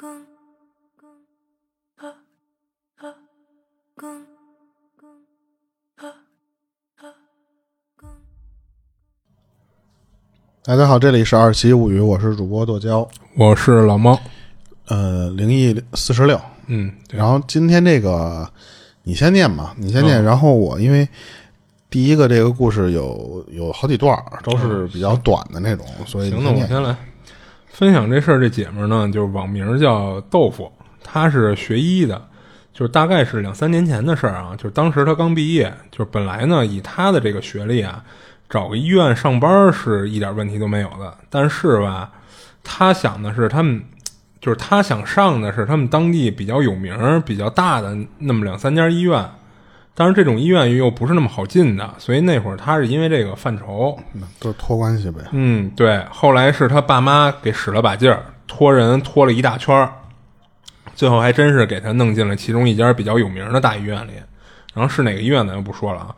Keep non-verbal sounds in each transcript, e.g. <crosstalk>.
公公啊啊公公啊啊公。大家好，这里是二七物语，我是主播剁椒，我是老猫，呃，灵异四十六。嗯，对。然后今天这个你先念吧，你先念，然后我因为第一个这个故事有有好几段儿，都是比较短的那种，所以行。那我先来分享这事儿。这姐们儿呢，就是网名叫豆腐，她是学医的，就是大概是两三年前的事儿啊。就是当时她刚毕业，就是本来呢，以她的这个学历啊，找个医院上班是一点问题都没有的。但是吧，她想的是他们。就是她想上的是他们当地比较有名、比较大的那么两三家医院，但是这种医院又不是那么好进的，所以那会儿他是因为这个犯愁，嗯都是托关系呗。嗯，对。后来是他爸妈给使了把劲儿，托人托了一大圈儿，最后还真是给他弄进了其中一家比较有名的大医院里。然后是哪个医院咱就不说了啊。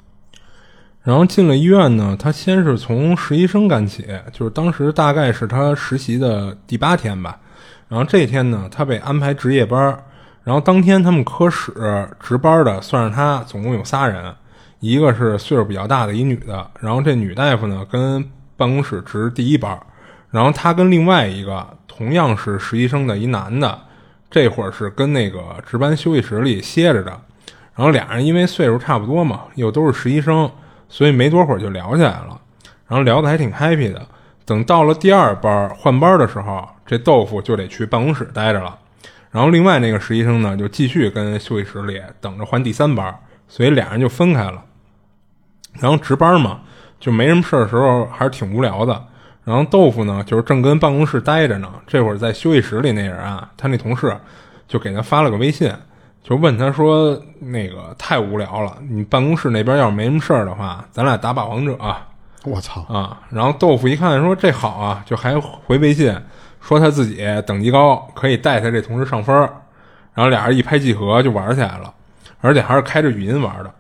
然后进了医院呢，他先是从实习生干起，就是当时大概是他实习的第八天吧。然后这天呢，他被安排值夜班儿。然后当天他们科室值班的算是他，总共有仨人，一个是岁数比较大的一女的，然后这女大夫呢跟办公室值第一班，然后他跟另外一个同样是实习生的一男的，这会儿是跟那个值班休息室里歇着的。然后俩人因为岁数差不多嘛，又都是实习生，所以没多会儿就聊起来了，然后聊得还挺 happy 的。等到了第二班换班的时候，这豆腐就得去办公室待着了。然后另外那个实习生呢，就继续跟休息室里等着换第三班，所以俩人就分开了。然后值班嘛，就没什么事的时候还是挺无聊的。然后豆腐呢，就是正跟办公室待着呢，这会儿在休息室里那人啊，他那同事就给他发了个微信，就问他说：“那个太无聊了，你办公室那边要是没什么事儿的话，咱俩打把王者。”我操！啊，然后豆腐一看说这好啊，就还回微信说他自己等级高，可以带他这同事上分然后俩人一拍即合就玩起来了，而且还是开着语音玩的。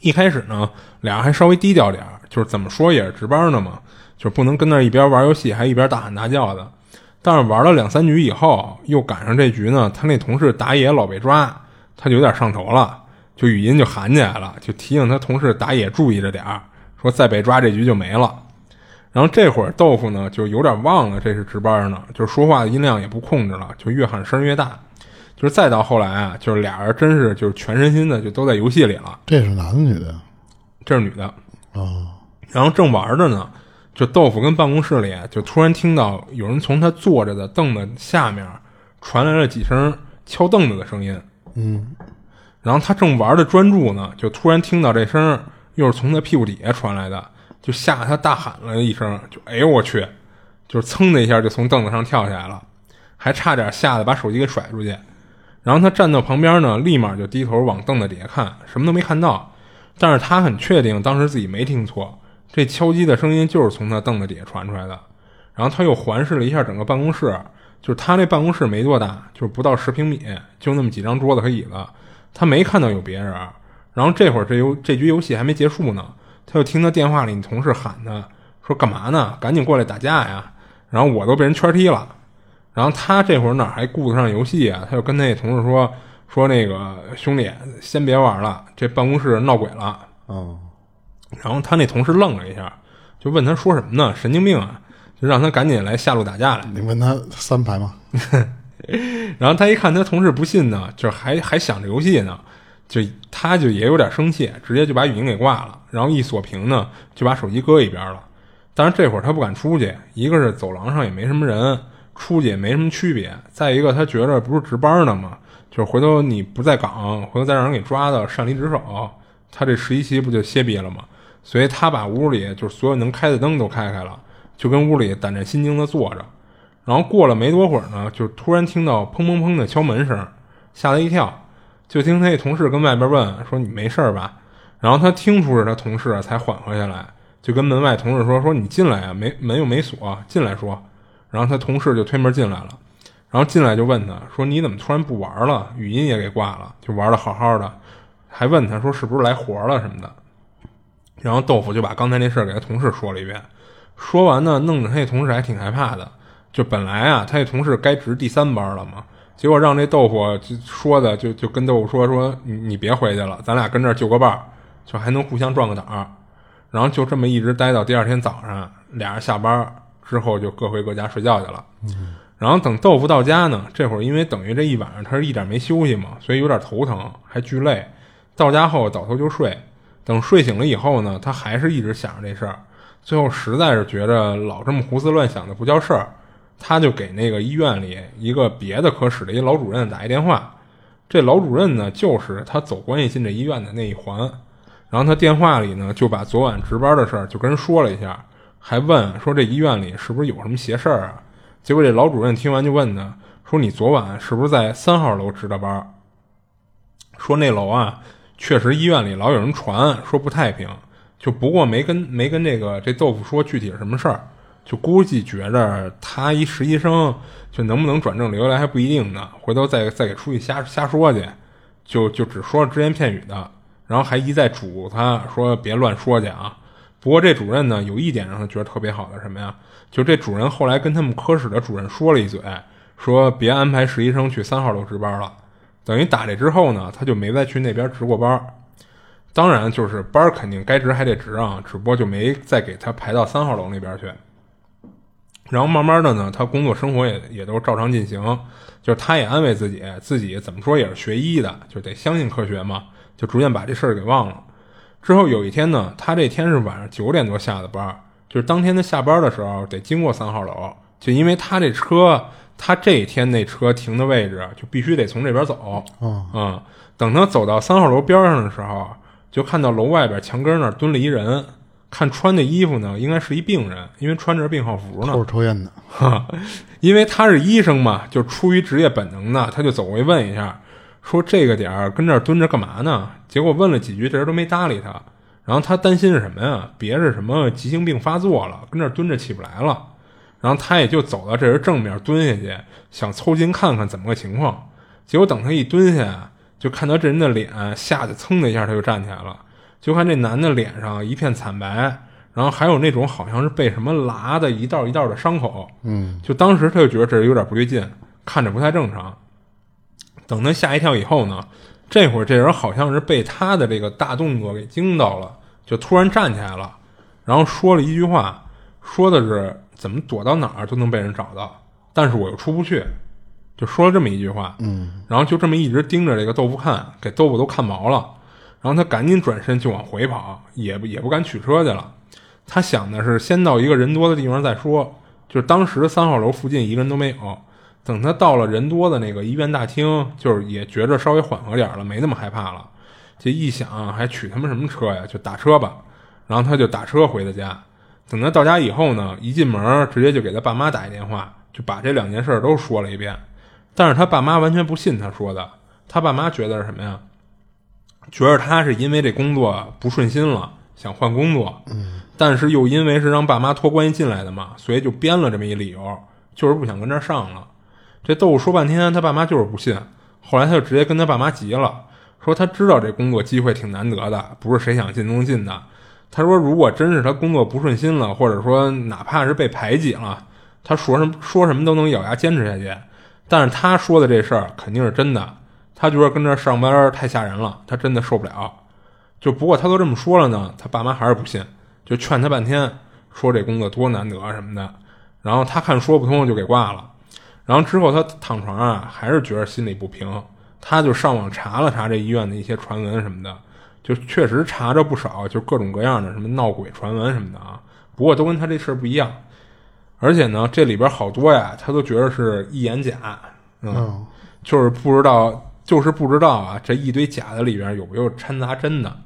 一开始呢，俩人还稍微低调点儿，就是怎么说也是值班呢嘛，就是不能跟那一边玩游戏还一边大喊大叫的。但是玩了两三局以后，又赶上这局呢，他那同事打野老被抓，他就有点上头了，就语音就喊起来了，就提醒他同事打野注意着点儿。说再被抓这局就没了，然后这会儿豆腐呢就有点忘了这是值班呢，就是说话的音量也不控制了，就越喊声越大。就是再到后来啊，就是俩人真是就是全身心的就都在游戏里了。这是男的女的？这是女的哦。然后正玩着呢，就豆腐跟办公室里就突然听到有人从他坐着的凳子下面传来了几声敲凳子的声音。嗯。然后他正玩的专注呢，就突然听到这声。又是从他屁股底下传来的，就吓他大喊了一声，就哎呦我去，就是噌的一下就从凳子上跳下来了，还差点吓得把手机给甩出去。然后他站到旁边呢，立马就低头往凳子底下看，什么都没看到。但是他很确定当时自己没听错，这敲击的声音就是从他凳子底下传出来的。然后他又环视了一下整个办公室，就是他那办公室没多大，就是不到十平米，就那么几张桌子和椅子，他没看到有别人。然后这会儿这游这局游戏还没结束呢，他就听到电话里你同事喊他说干嘛呢？赶紧过来打架呀！然后我都被人圈踢了。然后他这会儿哪还顾得上游戏啊？他就跟那同事说说那个兄弟先别玩了，这办公室闹鬼了。哦。然后他那同事愣了一下，就问他说什么呢？神经病啊！就让他赶紧来下路打架来。你问他三排吗？<laughs> 然后他一看他同事不信呢，就还还想着游戏呢。就他就也有点生气，直接就把语音给挂了，然后一锁屏呢，就把手机搁一边了。但是这会儿他不敢出去，一个是走廊上也没什么人，出去也没什么区别；再一个他觉着不是值班呢嘛，就是回头你不在岗，回头再让人给抓到擅离职守，他这实习期不就歇逼了吗？所以他把屋里就是所有能开的灯都开开了，就跟屋里胆战心惊的坐着。然后过了没多会儿呢，就突然听到砰砰砰的敲门声，吓了一跳。就听他那同事跟外边问说：“你没事吧？”然后他听出是他同事，才缓和下来，就跟门外同事说：“说你进来啊，没门又没锁，进来说。”然后他同事就推门进来了，然后进来就问他说：“你怎么突然不玩了？语音也给挂了，就玩的好好的，还问他说是不是来活了什么的。”然后豆腐就把刚才那事儿给他同事说了一遍，说完呢，弄得他那同事还挺害怕的，就本来啊，他那同事该值第三班了嘛，结果让这豆腐就说的就就跟豆腐说说你你别回去了，咱俩跟这儿就个伴儿，就还能互相壮个胆儿。然后就这么一直待到第二天早上，俩人下班之后就各回各家睡觉去了。然后等豆腐到家呢，这会儿因为等于这一晚上他是一点没休息嘛，所以有点头疼，还巨累。到家后倒头就睡，等睡醒了以后呢，他还是一直想着这事儿。最后实在是觉着老这么胡思乱想的不叫事儿，他就给那个医院里一个别的科室的一老主任打一电话。这老主任呢，就是他走关系进这医院的那一环。然后他电话里呢，就把昨晚值班的事儿就跟人说了一下，还问说这医院里是不是有什么邪事儿啊？结果这老主任听完就问他说：“你昨晚是不是在三号楼值的班？”说那楼啊，确实医院里老有人传说不太平，就不过没跟没跟这个这豆腐说具体是什么事儿，就估计觉着他一实习生，就能不能转正留下来还不一定呢，回头再再给出去瞎瞎说去，就就只说只言片语的。然后还一再嘱他说别乱说去啊。不过这主任呢，有一点让他觉得特别好的什么呀？就这主任后来跟他们科室的主任说了一嘴，说别安排实习生去三号楼值班了。等于打这之后呢，他就没再去那边值过班。当然，就是班肯定该值还得值啊，只不过就没再给他排到三号楼那边去。然后慢慢的呢，他工作生活也也都照常进行。就是他也安慰自己，自己怎么说也是学医的，就得相信科学嘛。就逐渐把这事儿给忘了。之后有一天呢，他这天是晚上九点多下的班，就是当天他下班的时候得经过三号楼，就因为他这车，他这一天那车停的位置就必须得从这边走。嗯，等他走到三号楼边上的时候，就看到楼外边墙根那儿蹲了一人，看穿的衣服呢，应该是一病人，因为穿着病号服呢。都是抽烟的。哈，因为他是医生嘛，就出于职业本能呢，他就走过去问一下。说这个点儿跟这儿蹲着干嘛呢？结果问了几句，这人都没搭理他。然后他担心是什么呀？别是什么急性病发作了，跟这儿蹲着起不来了。然后他也就走到这人正面蹲下去，想凑近看看怎么个情况。结果等他一蹲下，就看到这人的脸，吓得噌的一下他就站起来了。就看这男的脸上一片惨白，然后还有那种好像是被什么剌的一道一道的伤口。嗯，就当时他就觉得这人有点不对劲，看着不太正常。等他吓一跳以后呢，这会儿这人好像是被他的这个大动作给惊到了，就突然站起来了，然后说了一句话，说的是怎么躲到哪儿都能被人找到，但是我又出不去，就说了这么一句话。嗯，然后就这么一直盯着这个豆腐看，给豆腐都看毛了。然后他赶紧转身就往回跑，也不也不敢取车去了。他想的是先到一个人多的地方再说，就是当时三号楼附近一个人都没有。等他到了人多的那个医院大厅，就是也觉着稍微缓和点了，没那么害怕了。这一想，还取他妈什么车呀？就打车吧。然后他就打车回的家。等他到家以后呢，一进门直接就给他爸妈打一电话，就把这两件事都说了一遍。但是他爸妈完全不信他说的。他爸妈觉得是什么呀？觉得他是因为这工作不顺心了，想换工作。嗯。但是又因为是让爸妈托关系进来的嘛，所以就编了这么一理由，就是不想跟这上了。这豆腐说半天，他爸妈就是不信。后来他就直接跟他爸妈急了，说他知道这工作机会挺难得的，不是谁想进都能进的。他说，如果真是他工作不顺心了，或者说哪怕是被排挤了，他说什么说什么都能咬牙坚持下去。但是他说的这事儿肯定是真的，他觉得跟这上班太吓人了，他真的受不了。就不过他都这么说了呢，他爸妈还是不信，就劝他半天，说这工作多难得什么的。然后他看说不通，就给挂了。然后之后他躺床啊，还是觉得心里不平，他就上网查了查这医院的一些传闻什么的，就确实查着不少，就各种各样的什么闹鬼传闻什么的啊。不过都跟他这事儿不一样，而且呢，这里边好多呀，他都觉得是一眼假，嗯，就是不知道，就是不知道啊，这一堆假的里边有没有掺杂真的。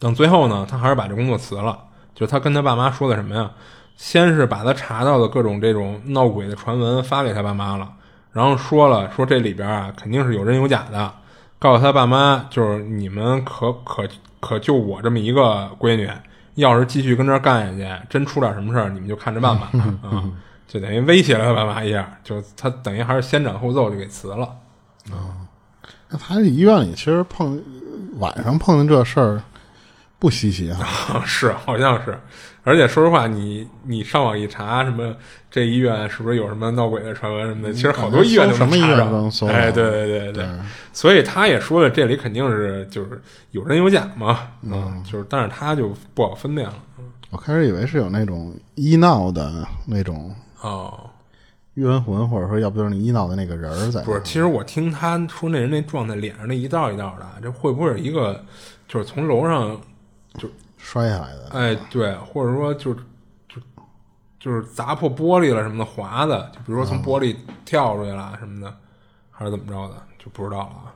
等最后呢，他还是把这工作辞了，就他跟他爸妈说的什么呀？先是把他查到的各种这种闹鬼的传闻发给他爸妈了，然后说了说这里边啊肯定是有真有假的，告诉他爸妈就是你们可可可就我这么一个闺女，要是继续跟这干下去，真出点什么事儿，你们就看着办吧 <laughs> 啊，就等于威胁了他爸妈一下，就他等于还是先斩后奏就给辞了啊。那他这医院里其实碰晚上碰见这事儿。不稀奇啊。<laughs> 是，好像是。而且说实话，你你上网一查，什么这医院是不是有什么闹鬼的传闻什么的，其实好多医院都什么医院都能搜哎，到对对对对。所以他也说了，这里肯定是就是有真有假嘛，嗯，就是但是他就不好分辨了。我开始以为是有那种医闹的那种哦，冤魂，或者说要不就是你医闹的那个人儿在。不是，其实我听他说那人那状态，脸上那一道一道的，这会不会是一个就是从楼上就摔下来的。哎，对，或者说就就就是砸破玻璃了什么的，滑的，就比如说从玻璃跳出去了什么的，还是怎么着的，就不知道了啊。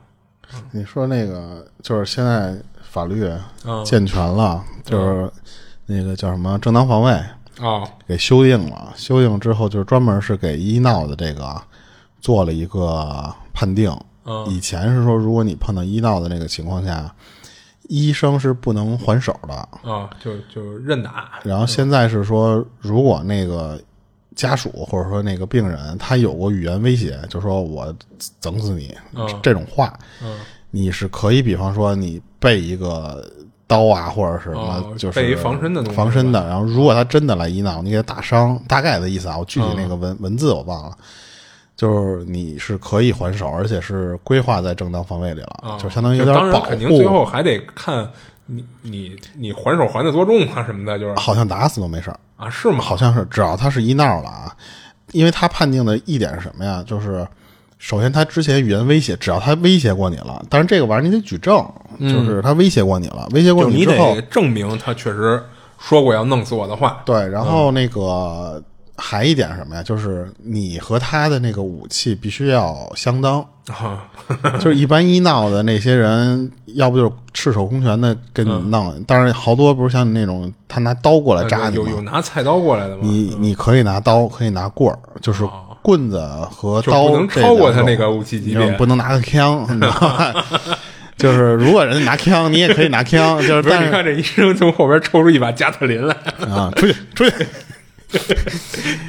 你说那个就是现在法律嗯健全了，就是那个叫什么正当防卫哦，给修订了，修订之后就是专门是给医闹的这个做了一个判定。嗯。以前是说，如果你碰到医闹的那个情况下，医生是不能还手的。啊，就就认打，然后现在是说，如果那个家属或者说那个病人他有过语言威胁，就说我整死你、嗯。这种话，嗯。你是可以，比方说你备一个刀啊，或者是什么，哦就是备一防身的东西防身的。然后如果他真的来医闹，你给他打伤，大概的意思啊，我具体那个文、文字我忘了。就是你是可以还手，而且是规划在正当防卫里了，啊，就相当于有点保当然肯定最后。还得看你你你还手还的多重啊什么的，就是好像打死都没事儿，啊，是吗？好像是只要他是医闹了啊，因为他判定的一点是什么呀？就是首先他之前语言威胁，只要他威胁过你了，但是这个玩意儿你得举证，就是他威胁过你了，威胁过你之后得，证明他确实说过要弄死我的话。对，然后那个、还一点什么呀？就是你和他的那个武器必须要相当，啊，<laughs> 就是一般医闹的那些人，要不就是赤手空拳的跟你弄，当然好多不是像你那种他拿刀过来扎你吗有有拿菜刀过来的吗？你你可以拿刀，可以拿棍儿，就是棍子和刀不能超过他那个武器级别。你不能拿个枪，<laughs> 你知道吧？就是如果人家拿枪，你也可以拿枪，<laughs> 就是但是你看这医生从后边抽出一把加特林来，啊，出去出去，<laughs>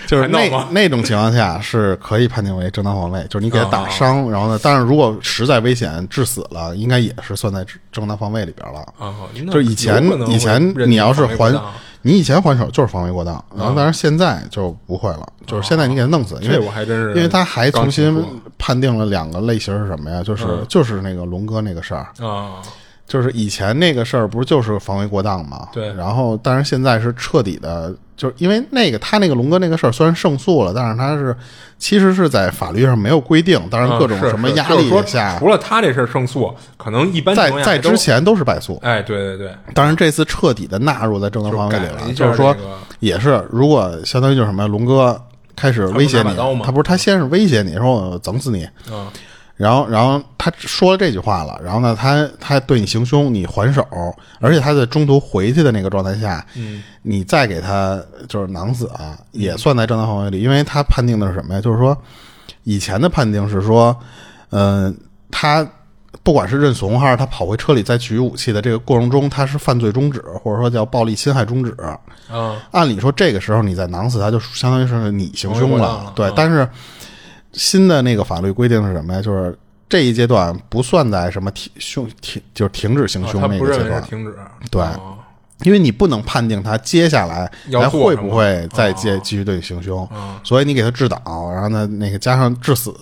就是那那种情况下是可以判定为正当防卫，就是你给他哦。打伤，然后呢，但是如果实在危险致死了，应该也是算在正当防卫里边了。啊，就是以前以前你要是还你以前还手就是防卫过当，然后但是现在就不会了，就是现在你给他弄死，因为我还真是因为他还重新判定了两个类型是什么呀？就是就是那个龙哥那个事儿，啊，就是以前那个事儿不是就是防卫过当嘛？对然后但是现在是彻底的，就是因为那个他那个龙哥那个事儿虽然胜诉了，但是他是其实是在法律上没有规定，当然各种什么压力下，除了他这事儿胜诉，可能一般在在之，前都是败诉。哎，对对对，当然，这次彻底的纳入在正当防卫里了，就是说，也是如果相当于就是什么，龙哥开始威胁你他不是他不是他先是威胁你说我整死你，嗯然后然后他说了这句话了，然后呢，他他对你行凶，你还手，而且他在中途回去的那个状态下，嗯。你再给他就是囊死啊，也算在正当防卫里，因为他判定的是什么呀？就是说，以前的判定是说，嗯、他不管是认怂还是他跑回车里再取武器的这个过程中，他是犯罪中止，或者说叫暴力侵害中止。啊。按理说，这个时候你再囊死他，就相当于是你行凶了。嗯，对但是新的那个法律规定是什么呀？就是这一阶段不算在什么停凶停，就是停止行凶那个阶段。停止，对哦因为你不能判定他接下来要还会不会再继哦继续对你行凶，嗯所以你给他治导，然后呢，那个加上致死，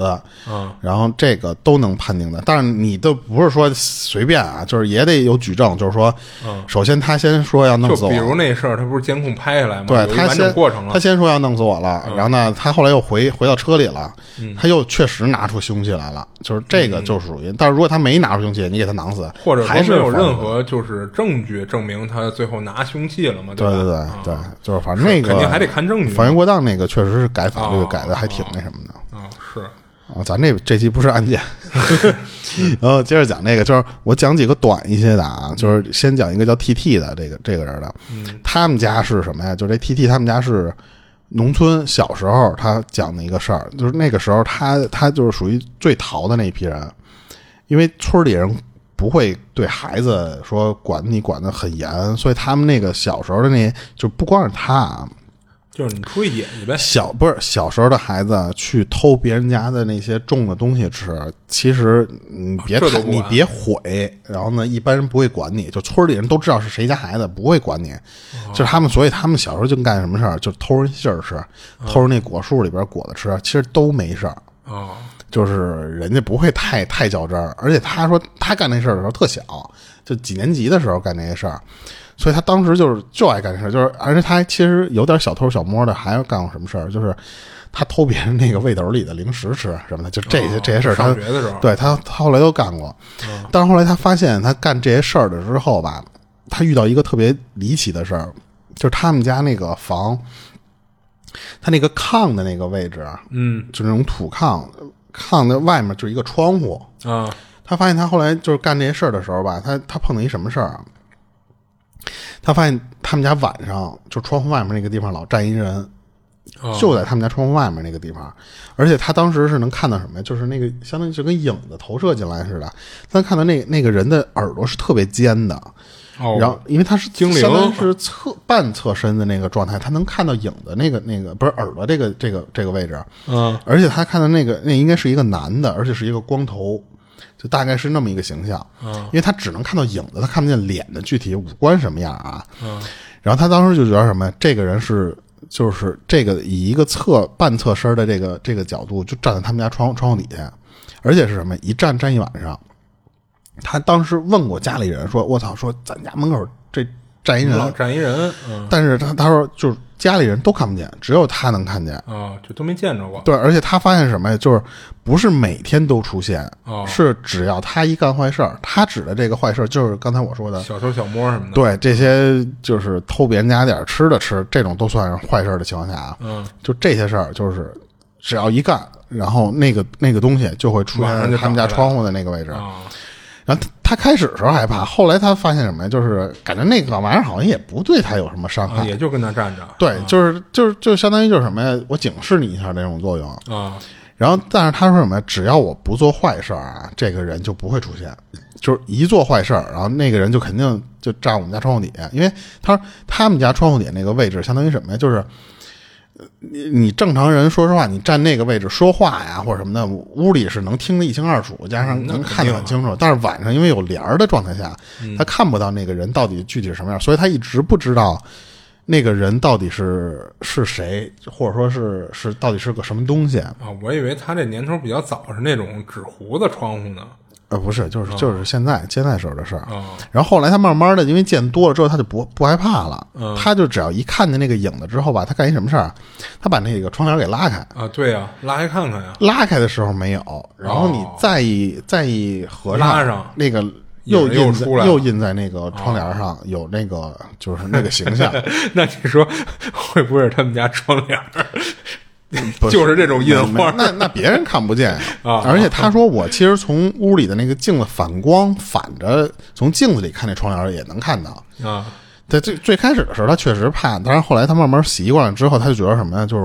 嗯然后这个都能判定的。但是你都不是说随便啊，就是也得有举证，就是说，嗯首先他先说要弄死我，就比如那事儿，他不是监控拍下来吗？对他先过程了嗯他，先说要弄死我了，然后呢，他后来又回回到车里了，他又确实拿出凶器来了，就是这个就属于。但是如果他没拿出凶器，你给他囊死，嗯或者说还是有任何就是证据证明他最后拿凶器了嘛？对对对啊。对，就是反正那个肯定还得看证据。防卫过当那个确实是改法律哦改的还挺那什么的。啊，是。啊，咱这这期不是案件，<laughs> 然后接着讲那个，就是我讲几个短一些的啊，就是先讲一个叫 T T 的这个这个人的，他们家是什么呀？就这 T T 他们家是农村，小时候他讲的一个事儿，就是那个时候他他就是属于最淘的那一批人，因为村里人不会对孩子说管你管得很严，所以他们那个小时候的那就不光是他啊，就是你出去野去呗。小不是小时候的孩子去偷别人家的那些种的东西吃，其实你别你别毁，然后呢，一般人不会管你，就村里人都知道是谁家孩子，不会管你。就是他们，所以他们小时候就干什么事儿，就偷人杏儿吃，偷人那果树里边果子吃，其实都没事儿。哦，就是人家不会太太较真儿，而且他说他干那事儿的时候特小，就几年级的时候干那些事儿，所以他当时就是就爱干这事儿，就是而且他其实有点小偷小摸的，还要干过什么事儿，就是他偷别人那个味斗里的零食吃什么的，就这些、哦这些事儿，他上学的时候。对他他后来都干过，但是后来他发现他干这些事儿的之后吧，他遇到一个特别离奇的事儿，就是他们家那个房，他那个炕的那个位置啊，嗯。就那种土炕，炕的外面就是一个窗户。啊他发现他后来就是干这些事儿的时候吧，他他碰到一什么事儿啊？他发现他们家晚上就窗户外面那个地方老站一人，哦就在他们家窗户外面那个地方，而且他当时是能看到什么呀？就是那个相当于就跟影子投射进来似的，他看到那那个人的耳朵是特别尖的，哦，然后因为他是精灵相当于是侧半侧身的那个状态，他能看到影的那个那个不是耳朵这个这个这个位置，嗯而且他看到那个那应该是一个男的，而且是一个光头，就大概是那么一个形象。嗯因为他只能看到影子，他看不见脸的具体五官什么样啊。嗯然后他当时就觉得什么呀？这个人是就是这个以一个侧半侧身的这个这个角度，就站在他们家窗窗户底下，而且是什么？一站站一晚上。他当时问过家里人说：“我操，说咱家门口这站一人。站一人，嗯”但是他他说就是家里人都看不见，只有他能看见。啊，就都没见着过。对，而且他发现什么呀？就是不是每天都出现，哦是只要他一干坏事儿，他指的这个坏事儿就是刚才我说的，小偷小摸什么的。对这些就是偷别人家点儿吃的吃，这种都算是坏事儿的情况下啊，嗯，就这些事儿就是只要一干，然后那个那个东西就会出现在他们家窗户的那个位置。啊，然后他他开始的时候害怕，后来他发现什么呀？就是感觉那个玩意儿好像也不对他有什么伤害。啊也就跟那站着。对，就是就是就相当于就是什么呀？我警示你一下那种作用。啊，然后，但是他说什么呀？只要我不做坏事儿啊，这个人就不会出现。就是一做坏事儿，然后那个人就肯定就站我们家窗户底下，因为他说他们家窗户底下那个位置相当于什么呀？就是呃你你正常人说实话，你站那个位置说话呀或者什么的，屋里是能听得一清二楚，加上能看得很清楚。但是晚上因为有帘儿的状态下，他看不到那个人到底具体是什么样，所以他一直不知道那个人到底是是谁，或者说是是到底是个什么东西。啊，我以为他这年头比较早，是那种纸糊的窗户呢。呃，不是，就是就是现在现在时候的事儿。啊然后后来他慢慢的，因为见多了之后，他就不不害怕了。嗯他就只要一看见那个影子之后吧，他干一什么事儿啊？他把那个窗帘给拉开，啊，对呀、拉开看看呀。拉开的时候没有，然后你哦再一再一合上，拉上那个又印在出来又印在那个窗帘上，有那个就是那个形象，<laughs> 那你说会不会是他们家窗帘 <laughs> 就是这种印花那那别人看不见啊而且他说我其实从屋里的那个镜子反光反着从镜子里看那窗帘也能看到。啊在最最开始的时候，他确实怕，但是后来他慢慢习惯了之后，他就觉得什么呀？就是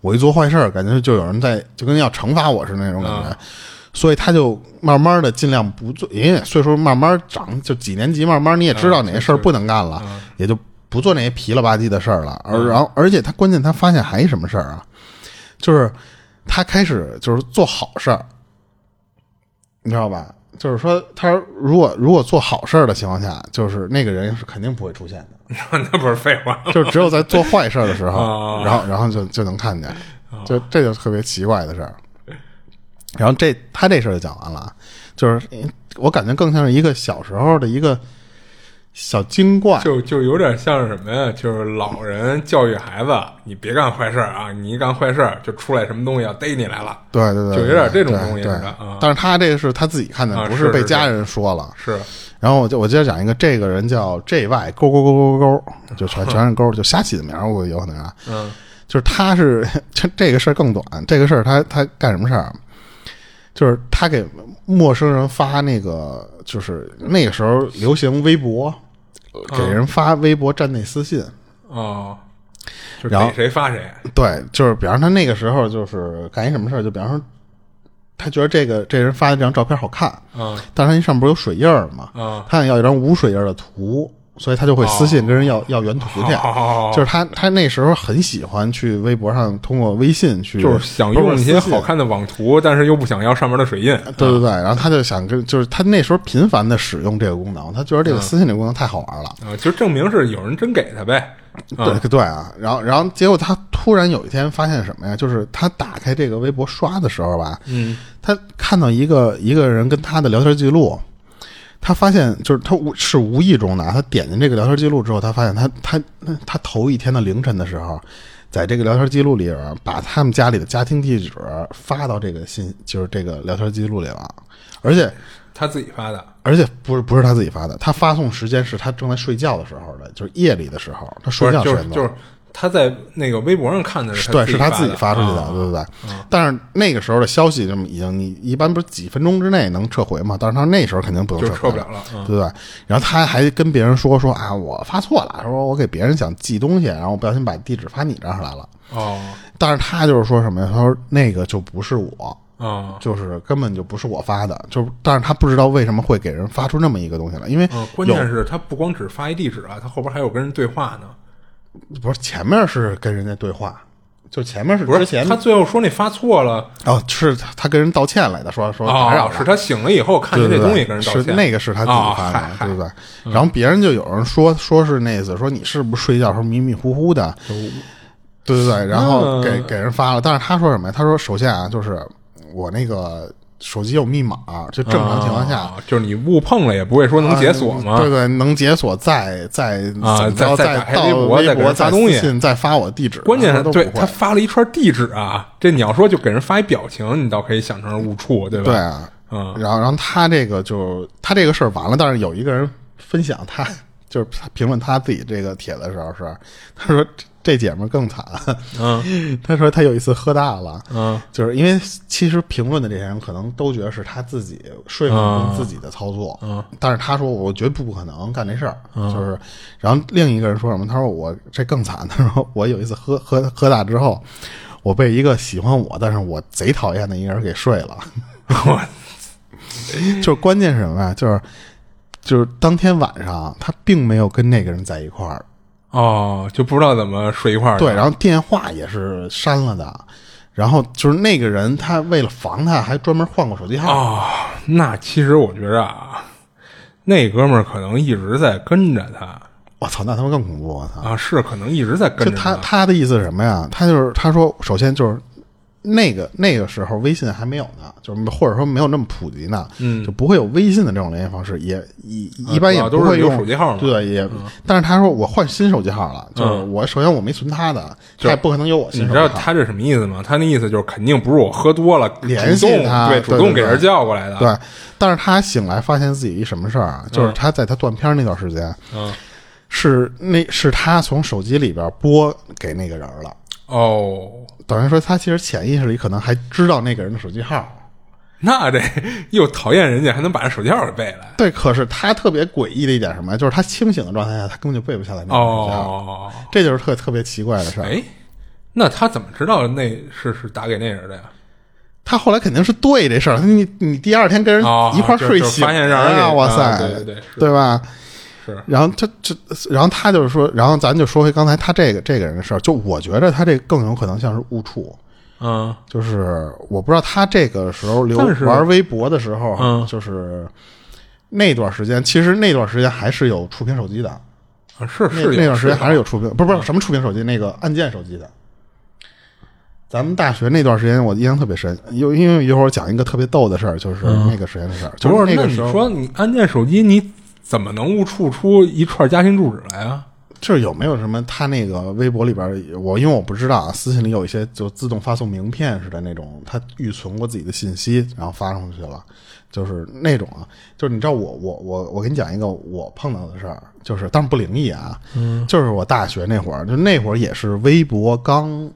我一做坏事儿，感觉就有人在，就跟要惩罚我似的那种感觉，所以他就慢慢的尽量不做，因为岁数慢慢长，就几年级，慢慢你也知道哪些事儿不能干了，也就不做那些皮了吧唧的事儿了。而然后，而且他关键他发现还一什么事儿啊？就是他开始就是做好事儿，你知道吧？就是说，他说如果如果做好事儿的情况下，就是那个人是肯定不会出现的。<laughs> 那不是废话就是只有在做坏事儿的时候，啊然后然后就就能看见，就这就特别奇怪的事儿。然后这他这事儿就讲完了啊，就是我感觉更像是一个小时候的一个小精怪，就就有点像是什么呀？就是老人教育孩子，你别干坏事儿啊！你一干坏事儿，就出来什么东西要逮你来了。对对对，就有点这种东西但是他这个是他自己看的，啊不是被家人说了。是然后我就我接着讲一个，这个人叫 J Y 勾勾勾勾勾，就全全是勾，就瞎起的名儿，我有可能啊。嗯就是他是 <laughs> 这这个事儿更短，这个事儿他他干什么事儿啊？就是他给陌生人发那个，就是那个时候流行微博，给人发微博站内私信。哦，就然后谁发谁。对，就是比方他那个时候就是干一什么事儿，就比方说他觉得这个这人发的这张照片好看，嗯但是他那上面不是有水印儿吗？嗯他想要一张无水印的图，所以他就会私信跟人要、要原图去。哦就是他，他那时候很喜欢去微博上通过微信去，就是想用一些好看的网图，但是又不想要上面的水印。对对对，然后他就想跟，就是他那时候频繁的使用这个功能，他觉得这个私信这个功能太好玩了。啊，就证明是有人真给他呗。啊对对啊，然后然后结果他突然有一天发现什么呀？就是他打开这个微博刷的时候吧，嗯，他看到一个一个人跟他的聊天记录，他发现就是他无是无意中的，他点进这个聊天记录之后，他发现他他他头一天的凌晨的时候，在这个聊天记录里边把他们家里的家庭地址发到这个信，就是这个聊天记录里了，而且他自己发的。而且不是不是他自己发的，他发送时间是他正在睡觉的时候的，就是夜里的时候，他睡，觉时间他在那个微博上看的是对，是他自自己发出去的，啊对不对？但是那个时候的消息，这么已经你一般不是几分钟之内能撤回嘛？但是他那时候肯定不能撤回撤不了对不对？然后他还跟别人说说啊，我发错了，说我给别人想寄东西，然后我不小心把地址发你这儿来了。哦但是他就是说什么呀？他说那个就不是我，哦就是根本就不是我发的，就但是他不知道为什么会给人发出那么一个东西来，因为嗯，关键是他不光只发一地址啊，他后边还有跟人对话呢。不是前面是跟人家对话，就前面是不是之前他最后说那发错了哦，是他他跟人道歉来的，说说打扰是他醒了以后看见这东西跟人道是歉。那个是他自己哦发的，嗨对不对？然后别人就有人说说是那意思，说你是不是睡觉时候迷迷糊糊的？对对对，然后给给人发了，但是他说什么呀？他说首先啊，就是我那个手机有密码，就正常情况下。啊就是你误碰了也不会说能解锁吗？对对，能解锁，再再啊再再到微博再给微博再发东西再发我地址，关键是对他发了一串地址啊，这你要说就给人发一表情，你倒可以想成是误触，对吧？对啊，嗯然后然后他这个就他这个事儿完了，但是有一个人分享他 <laughs> 就是他评论他自己这个帖子的时候是，他说这这姐们儿更惨，嗯。<laughs> 他说他有一次喝大了，嗯。就是因为其实评论的这些人可能都觉得是他自己睡梦中自己的操作，嗯。但是他说我绝不可能干这事儿，就是，然后另一个人说什么？他说我这更惨，<laughs> 他说我有一次喝喝喝大之后，我被一个喜欢我但是我贼讨厌的一个人给睡了，我 <laughs> 就是关键是什么呀？就是就是当天晚上他并没有跟那个人在一块儿，哦，就不知道怎么睡一块儿去对，然后电话也是删了的，然后就是那个人他为了防他，还专门换过手机号。哦，那其实我觉着啊，那哥们儿可能一直在跟着他我操，那他妈更恐怖！我操，啊，是可能一直在跟着就他他的意思是什么呀？他就是他说，首先就是那个那个时候微信还没有呢，就是或者说没有那么普及呢，嗯就不会有微信的这种联系方式，也一啊一般也都是有不会用手机号对，也。但是他说我换新手机号了，就是我首先我没存他的，他也不可能有我新你手机号。知道他这什么意思吗？他那意思就是肯定不是我喝多了联系他主动给人叫过来的。对，但是他醒来发现自己一什么事儿啊？就是他在他断片那段时间，嗯，是那是他从手机里边拨给那个人了。哦，等于说，他其实潜意识里可能还知道那个人的手机号。那这又讨厌人家，还能把人手机号给背来。对，可是他特别诡异的一点什么？就是他清醒的状态下，他根本就背不下来那个手机号，哦，这就是特特别奇怪的事儿。哎，那他怎么知道那是是打给那人的呀？他后来肯定是对这事儿，你你第二天跟人哦一块睡醒发现让人给啊哇塞，啊对对对对吧？是。然后他这，然后他就是说，然后咱就说回刚才他这个这个人的事儿，就我觉得他这更有可能像是误触，嗯。就是我不知道他这个时候留玩微博的时候，嗯。就是那段时间，其实那段时间还是有触屏手机的，啊是是有那段时间还是有触屏，不是不是什么触屏手机，那个按键手机的。咱们大学那段时间，我印象特别深，因因为一会儿我讲一个特别逗的事儿，就是那个时间的事儿，就不是那个时候，说你按键手机，你怎么能误触出一串家庭住址来啊？就是有没有什么他那个微博里边儿，我因为我不知道啊，私信里有一些就自动发送名片似的那种，他预存过自己的信息，然后发上去了，就是那种啊，就是你知道我我我我给你讲一个我碰到的事儿，就是当然不灵异啊，嗯，就是我大学那会儿，就那会儿也是微博刚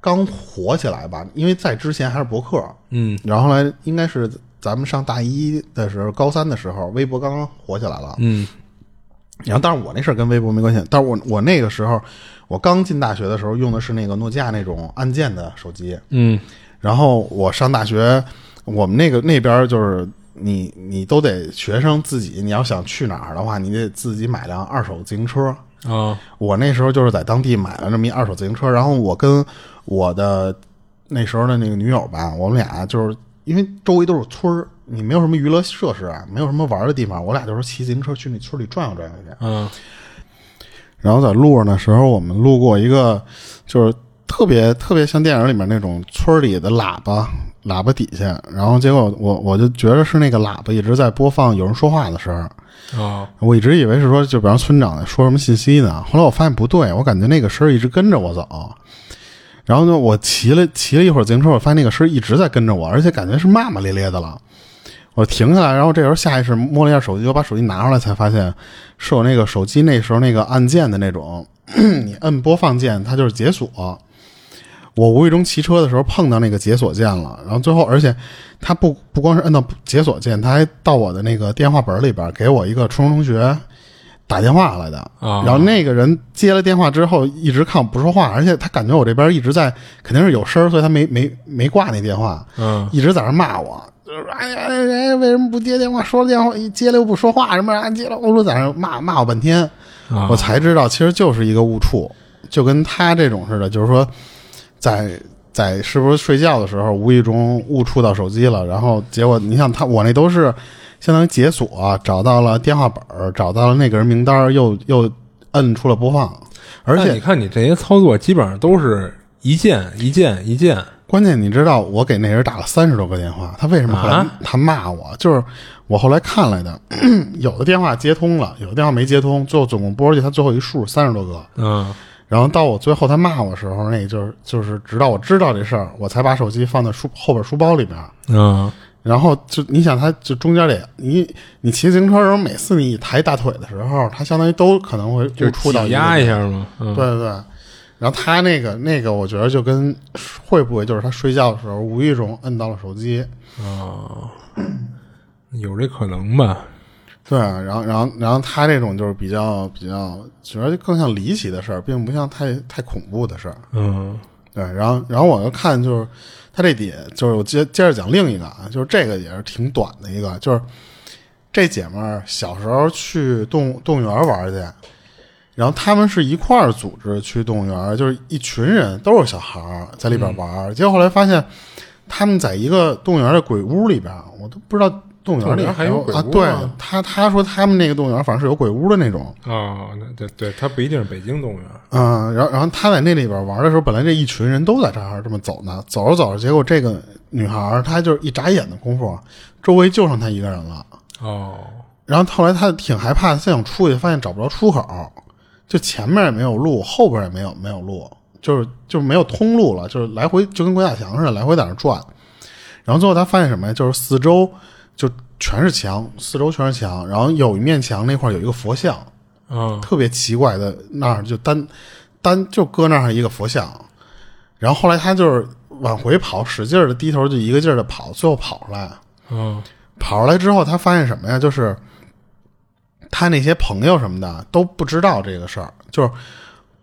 刚火起来吧，因为在之前还是博客，嗯。然后后来应该是咱们上大一的时候，高三的时候，微博刚刚火起来了，嗯然后，但是我那事儿跟微博没关系。但是我我那个时候，我刚进大学的时候用的是那个诺基亚那种按键的手机。嗯然后我上大学，我们那个那边就是你你都得学生自己，你要想去哪儿的话，你得自己买辆二手自行车。啊我那时候就是在当地买了这么一二手自行车，然后我跟我的那时候的那个女友吧，我们俩就是因为周围都是村儿，你没有什么娱乐设施啊，没有什么玩的地方，我俩就是骑自行车去那村里转悠转悠去。嗯然后在路上的时候，我们路过一个就是特别特别像电影里面那种村里的喇叭，喇叭底下，然后结果我我就觉得是那个喇叭一直在播放有人说话的声儿，啊我一直以为是说就比方村长在说什么信息呢，后来我发现不对，我感觉那个声儿一直跟着我走。然后呢，我骑了骑了一会儿自行车，我发现那个声一直在跟着我，而且感觉是骂骂咧咧的了。我停下来，然后这时候下意识摸了一下手机，我把手机拿出来，才发现是我那个手机那时候那个按键的那种，你摁播放键，它就是解锁。我无意中骑车的时候碰到那个解锁键了，然后最后，而且它不不光是摁到解锁键，它还到我的那个电话本里边给我一个初中同学打电话来的。啊，然后那个人接了电话之后，一直看我不说话，而且他感觉我这边一直在，肯定是有声，所以他没没没挂那电话，嗯一直在那骂我，就是哎呀，哎，为什么不接电话？说了电话一接了又不说话，什么啊接了，我说在那骂骂我半天，啊我才知道其实就是一个误触，就跟他这种似的，就是说在。在是不是睡觉的时候无意中误触到手机了，然后结果你想他我那都是相当于解锁，找到了电话本儿，找到了那个人名单儿，又又摁出了播放，而且你看你这些操作基本上都是一键一键一键关键你知道我给那人打了三十多个电话，他为什么后来啊他骂我？就是我后来看来的，<clears throat> 有的电话接通了，有的电话没接通，最后总共拨出去他最后一数三十多个。嗯然后到我最后他骂我的时候，那就是就是直到我知道这事儿，我才把手机放在书后边书包里边。嗯然后就你想，他就中间得你你骑自行车的时候，每次你一抬大腿的时候，他相当于都可能会就触到挤压一下嘛嗯。对对对，然后他那个那个，我觉得就跟会不会就是他睡觉的时候无意中摁到了手机，啊有这可能吧。对，然后然后然后他这种就是比较比较，觉得更像离奇的事儿，并不像太太恐怖的事儿。嗯对，然后然后我就看就是他这底下就是我接接着讲另一个啊，就是这个也是挺短的一个，就是这姐们儿小时候去动动物园玩去，然后他们是一块儿组织去动物园，就是一群人都是小孩儿在里边玩，结果后来发现他们在一个动物园的鬼屋里边，我都不知道动物园里还有鬼屋啊，对啊他他说他们那个动物园反正是有鬼屋的那种，哦那对对他不一定是北京动物园嗯，然后然后他在那里边玩的时候，本来这一群人都在这儿这么走呢，走着走着，结果这个女孩她就是一眨眼的功夫，周围就剩她一个人了。哦然后后来她挺害怕，她想出去，发现找不着出口，就前面也没有路，后边也没有没有路，就是就是没有通路了，就是来回就跟鬼打墙似的，来回在那转。然后最后她发现什么呀？就是四周就全是墙，四周全是墙，然后有一面墙那块有一个佛像，嗯特别奇怪的那儿就单单就搁那儿一个佛像，然后后来他就是往回跑，使劲的低头就一个劲儿的跑，最后跑出来，嗯跑出来之后他发现什么呀？就是他那些朋友什么的都不知道这个事儿，就是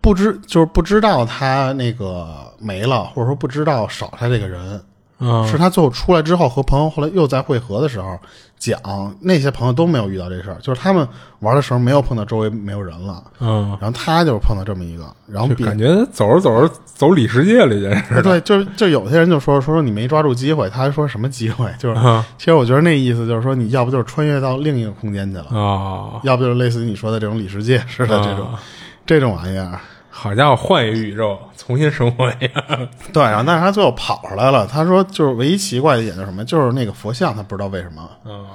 不知就是不知道他那个没了，或者说不知道少他这个人。嗯是他最后出来之后和朋友后来又在会合的时候讲，那些朋友都没有遇到这事儿，就是他们玩的时候没有碰到周围没有人了，嗯，然后他就是碰到这么一个，然后感觉走着走着走里世界里去似的。对，就是就有些人就说说说你没抓住机会，他还说什么机会？就是、啊其实我觉得那意思就是说你要不就是穿越到另一个空间去了，啊，要不就是类似于你说的这种里世界似的这种、啊这种玩意儿。好家伙，换一个宇宙，重新生活一样。<laughs> 对，然后但是他最后跑出来了。他说就是唯一奇怪的一点就是什么？就是那个佛像，他不知道为什么。嗯，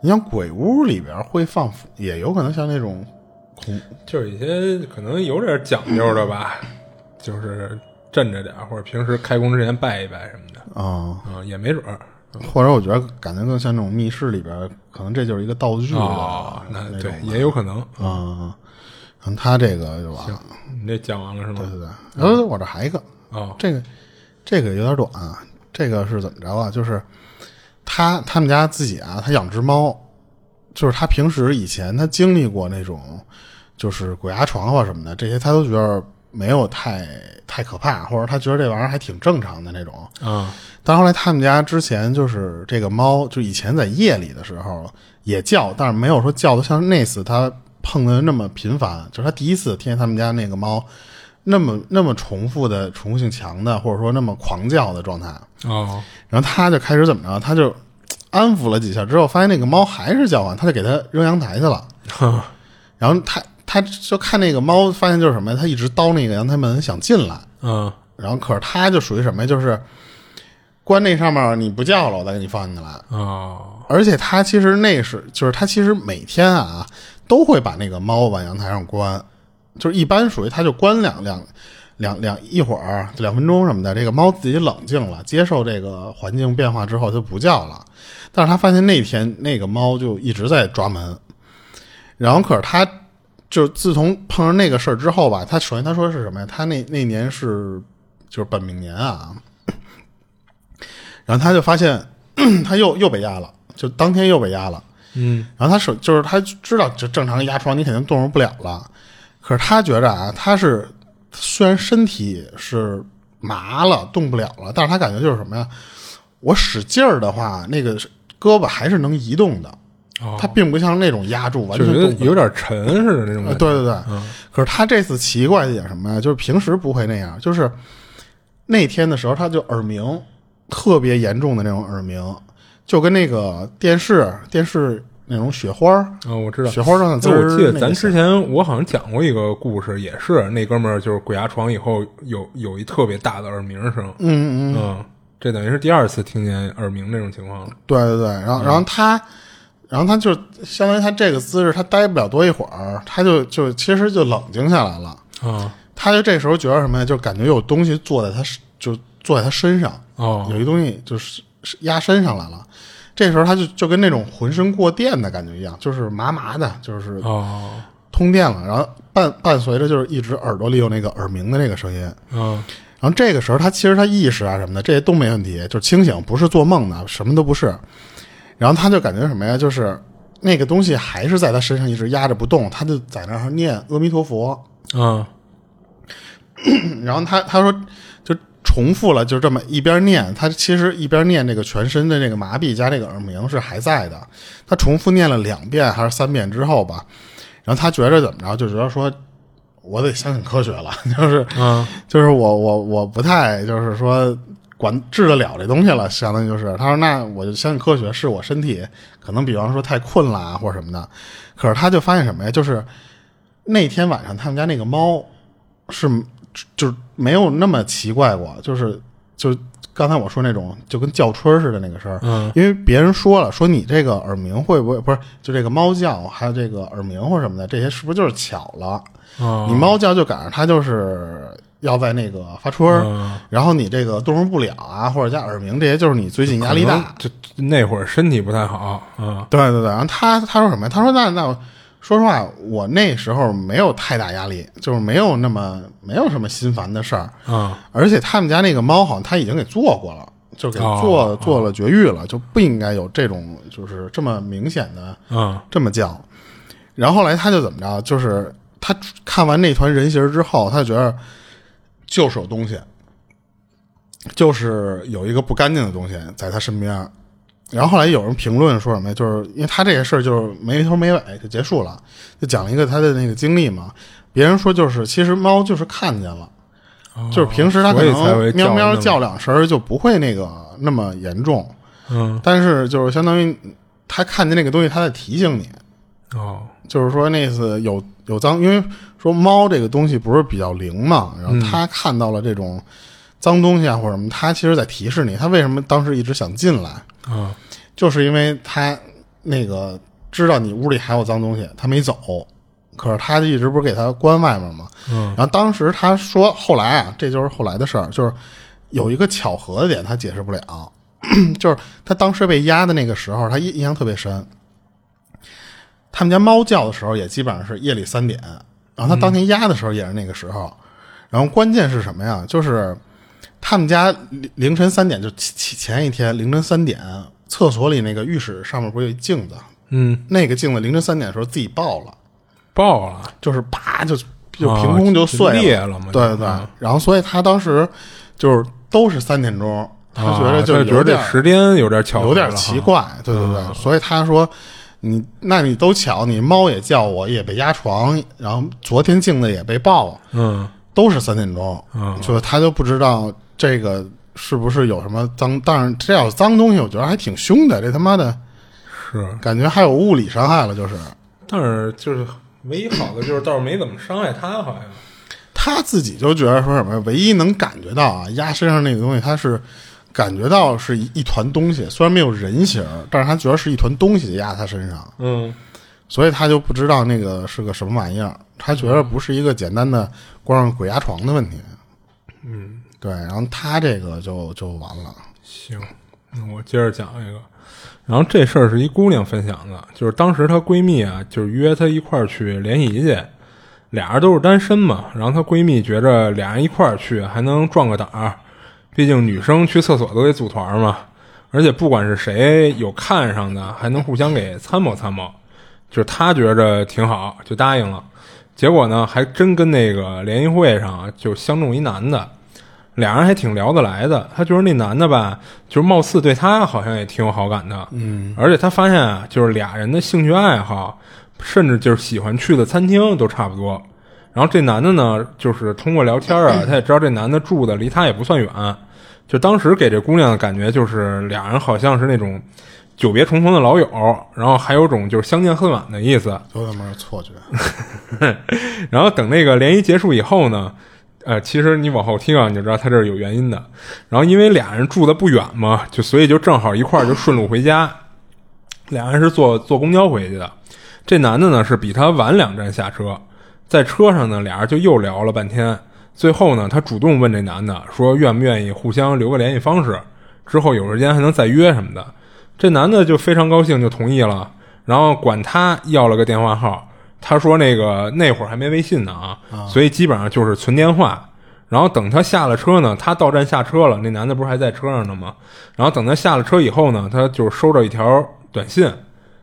你像鬼屋里边会放，也有可能像那种恐就是一些可能有点讲究的吧，<laughs> 就是镇着点儿，或者平时开工之前拜一拜什么的，啊、嗯，也没准儿。或者我觉得感觉更像那种密室里边，可能这就是一个道具啊哦，那对，也有可能。啊。他这个就完了。你这讲完了是吗？对对对，然后我这还一个，哦，这个这个有点短啊，这个是怎么着啊？就是他他们家自己啊，他养只猫，就是他平时以前他经历过那种就是鬼压床或什么的，这些他都觉得没有太太可怕，或者他觉得这玩意儿还挺正常的那种。啊但后来他们家之前就是这个猫，就以前在夜里的时候也叫，但是没有说叫的像那次他碰的那么频繁，就是他第一次听见他们家那个猫那么那么重复的重复性强的，或者说那么狂叫的状态。哦然后他就开始怎么着，他就安抚了几下之后，发现那个猫还是叫唤，他就给它扔阳台去了。哈然后他他就看那个猫，发现就是什么呀？他一直叨那个阳台门想进来，嗯然后可是他就属于什么呀？就是关那上面你不叫了，我再给你放进来。哦而且他其实那是就是他其实每天啊都会把那个猫往阳台上关，就是一般属于它就关两两两两一会儿两分钟什么的，这个猫自己冷静了，接受这个环境变化之后就不叫了。但是他发现那天那个猫就一直在抓门，然后可是他就自从碰上那个事儿之后吧，他首先他说是什么呀？他那那年是就是本命年啊，然后他就发现他又又被压了，就当天又被压了。嗯。然后他手就是他知道，就正常压床你肯定动弹不了了，可是他觉着啊，他是虽然身体是麻了，动不了了，但是他感觉就是什么呀？我使劲儿的话，那个胳膊还是能移动的，哦，它并不像那种压住完全有点沉似的那种呃感觉。对对对，可是他这次奇怪的一点什么呀？就是平时不会那样，就是那天的时候他就耳鸣，特别严重的那种耳鸣，就跟那个电视电视那种雪花儿啊，我知道。雪花状的滋儿。我记得咱之前我好像讲过一个故事，也是那哥们儿就是鬼压床以后有有一特别大的耳鸣声。嗯嗯嗯，嗯，这等于是第二次听见耳鸣这种情况了。对对对，然后然后他，然后他就相当于他这个姿势，他待不了多一会儿，他就就其实就冷静下来了。啊他就这时候觉得什么呀？就感觉有东西坐在他就坐在他身上，哦有一东西就是是压身上来了。这时候他就就跟那种浑身过电的感觉一样，就是麻麻的，就是哦通电了。然后伴伴随着就是一直耳朵里有那个耳鸣的那个声音。嗯然后这个时候他其实他意识啊什么的这些都没问题，就是清醒，不是做梦的，什么都不是。然后他就感觉什么呀？就是那个东西还是在他身上一直压着不动，他就在那儿念阿弥陀佛。嗯 <clears throat> 然后他他说就重复了，就这么一边念，他其实一边念这个全身的这个麻痹加这个耳鸣是还在的。他重复念了两遍还是三遍之后吧，然后他觉着怎么着，就觉得说我得相信科学了，<laughs> 就是嗯就是我我我不太就是说管治得了这东西了，相当于就是他说那我就相信科学，是我身体可能比方说太困了啊或者什么的，可是他就发现什么呀？就是那天晚上他们家那个猫是就是没有那么奇怪过，就是就刚才我说那种就跟叫春似的那个声儿，嗯因为别人说了，说你这个耳鸣会不会不是就这个猫叫，还有这个耳鸣或什么的，这些是不是就是巧了？哦你猫叫就赶上它就是要在那个发春儿，嗯然后你这个动容不了啊，或者加耳鸣，这些就是你最近压力大。就那会儿身体不太好。嗯对对对，然后他他说什么呀？他说那那说实话，我那时候没有太大压力，就是没有那么没有什么心烦的事儿，嗯而且他们家那个猫好像他已经给做过了。就给哦做、做了绝育了，就不应该有这种就是这么明显的嗯这么叫。然后后来他就怎么着，就是他看完那团人形之后，他就觉得就是有东西，就是有一个不干净的东西在他身边。然后后来有人评论说什么呀？就是因为他这个事儿就是没头没尾就结束了，就讲了一个他的那个经历嘛。别人说就是其实猫就是看见了，就是平时它可以喵喵叫两声就不会那个那么严重，嗯。但是就是相当于它看见那个东西，它在提醒你，哦。就是说那次有有脏，因为说猫这个东西不是比较灵嘛，然后它看到了这种脏东西啊或者什么，他其实在提示你，他为什么当时一直想进来，嗯就是因为他那个知道你屋里还有脏东西，他没走。可是他一直不是给他关外面吗？嗯然后当时他说，后来啊，这就是后来的事儿，就是有一个巧合的点，他解释不了，<clears throat> 就是他当时被压的那个时候，他印印象特别深。他们家猫叫的时候也基本上是夜里三点，然后他当天压的时候也是那个时候。然后关键是什么呀？就是他们家凌凌晨三点，就前前一天凌晨三点，厕所里那个浴室上面不是有一镜子？嗯，那个镜子凌晨三点的时候自己爆了。爆了。就是啪就就凭空就碎啊裂了嘛对对。然后所以他当时就是都是三点钟，他觉得就啊觉得这有点时间有点巧有点奇怪，对对对。所以他说。你那你都巧，你猫也叫我，也被压床，然后昨天镜子也被爆，嗯都是三点钟，嗯就是他就不知道这个是不是有什么脏，当然这要是脏东西，我觉得还挺凶的，这他妈的。是，感觉还有物理伤害了，就是。但是就是唯一好的就是倒是没怎么伤害他，好像。他自己就觉得说什么，唯一能感觉到啊，压身上那个东西，他是感觉到是一一团东西，虽然没有人形，但是他觉得是一团东西压他身上，嗯。所以他就不知道那个是个什么玩意儿，他觉得不是一个简单的光上鬼压床的问题，嗯，对，然后他这个就就完了，行，那我接着讲一个。然后这事儿是一姑娘分享的，就是当时她闺蜜啊，就是约她一块儿去联谊去，俩人都是单身嘛。然后她闺蜜觉着俩人一块儿去还能壮个胆儿，毕竟女生去厕所都得组团嘛。而且不管是谁有看上的，还能互相给参谋参谋，就是她觉着挺好，就答应了。结果呢，还真跟那个联谊会上就相中一男的，俩人还挺聊得来的。他觉得那男的吧，就是貌似对他好像也挺有好感的，嗯，而且他发现啊，就是俩人的兴趣爱好，甚至就是喜欢去的餐厅都差不多。然后这男的呢，就是通过聊天啊，<clears throat> 他也知道这男的住的离他也不算远，就当时给这姑娘的感觉就是俩人好像是那种久别重逢的老友，然后还有种就是相见恨晚的意思。有他妈错觉，<laughs> 然后等那个联谊结束以后呢，呃，其实你往后听啊，你就知道他这是有原因的。然后因为俩人住的不远嘛，就所以就正好一块儿就顺路回家。俩人是坐坐公交回去的。这男的呢是比他晚两站下车，在车上呢俩人就又聊了半天。最后呢，他主动问这男的说愿不愿意互相留个联系方式，之后有时间还能再约什么的。这男的就非常高兴，就同意了，然后管他要了个电话号。他说那个那会儿还没微信呢啊，所以基本上就是存电话。然后等他下了车呢，他到站下车了，那男的不是还在车上呢吗？然后等他下了车以后呢，他就收到一条短信，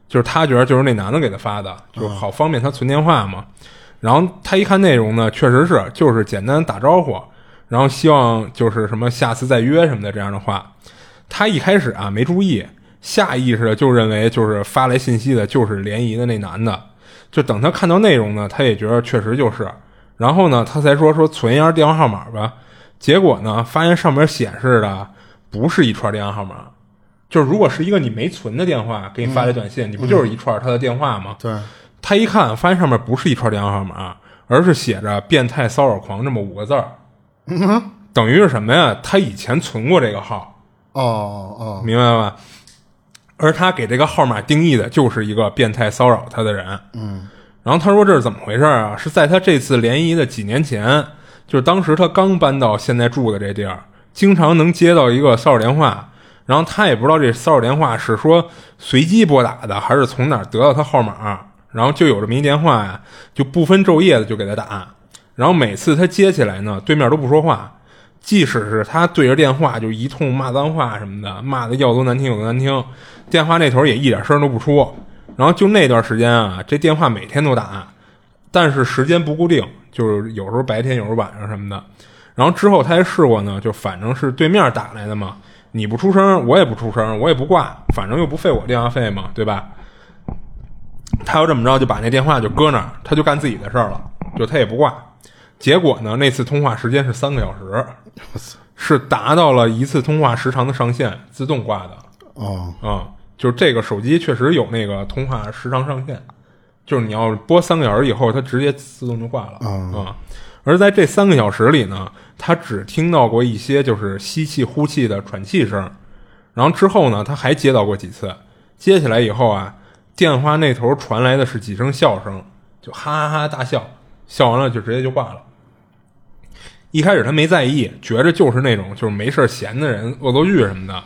就是他觉得就是那男的给他发的，就好方便他存电话嘛。然后他一看内容呢，确实是就是简单打招呼，然后希望就是什么下次再约什么的这样的话。他一开始啊没注意，下意识的就认为就是发来信息的就是联谊的那男的。就等他看到内容呢，他也觉得确实就是，然后呢，他才说说存一下电话号码吧。结果呢，发现上面显示的不是一串电话号码，就是如果是一个你没存的电话给你发的短信，你不就是一串他的电话吗？对，他一看，发现上面不是一串电话号码，而是写着“变态骚扰狂”这么五个字儿。等于是什么呀？他以前存过这个号，哦哦，明白吧？而他给这个号码定义的就是一个变态骚扰他的人。嗯，然后他说这是怎么回事啊？是在他这次联谊的几年前，就是当时他刚搬到现在住的这地儿，经常能接到一个骚扰电话，然后他也不知道这骚扰电话是说随机拨打的，还是从哪儿得到他号码，然后就有这么一电话呀，就不分昼夜的就给他打，然后每次他接起来呢，对面都不说话。即使是他对着电话就一通骂脏话什么的，骂的要多难听有多难听，电话那头也一点声都不出。然后就那段时间啊，这电话每天都打，但是时间不固定，就是有时候白天，有时候晚上什么的。然后之后他还试过呢，就反正是对面打来的嘛，你不出声，我也不出声，我也不挂，反正又不费我电话费嘛，对吧？他要这么着，就把那电话就搁那儿，他就干自己的事儿了，就他也不挂。结果呢，那次通话时间是三个小时，是达到了一次通话时长的上限，自动挂的哦，啊、就是这个手机确实有那个通话时长上限，就是你要拨三个小时以后，它直接自动就挂了啊、而在这三个小时里呢，他只听到过一些就是吸气、呼气的喘气声，然后之后呢，他还接到过几次，接起来以后啊，电话那头传来的是几声笑声，就哈哈哈大笑，笑完了就直接就挂了。一开始他没在意，觉着就是那种就是没事闲的人恶作剧什么的，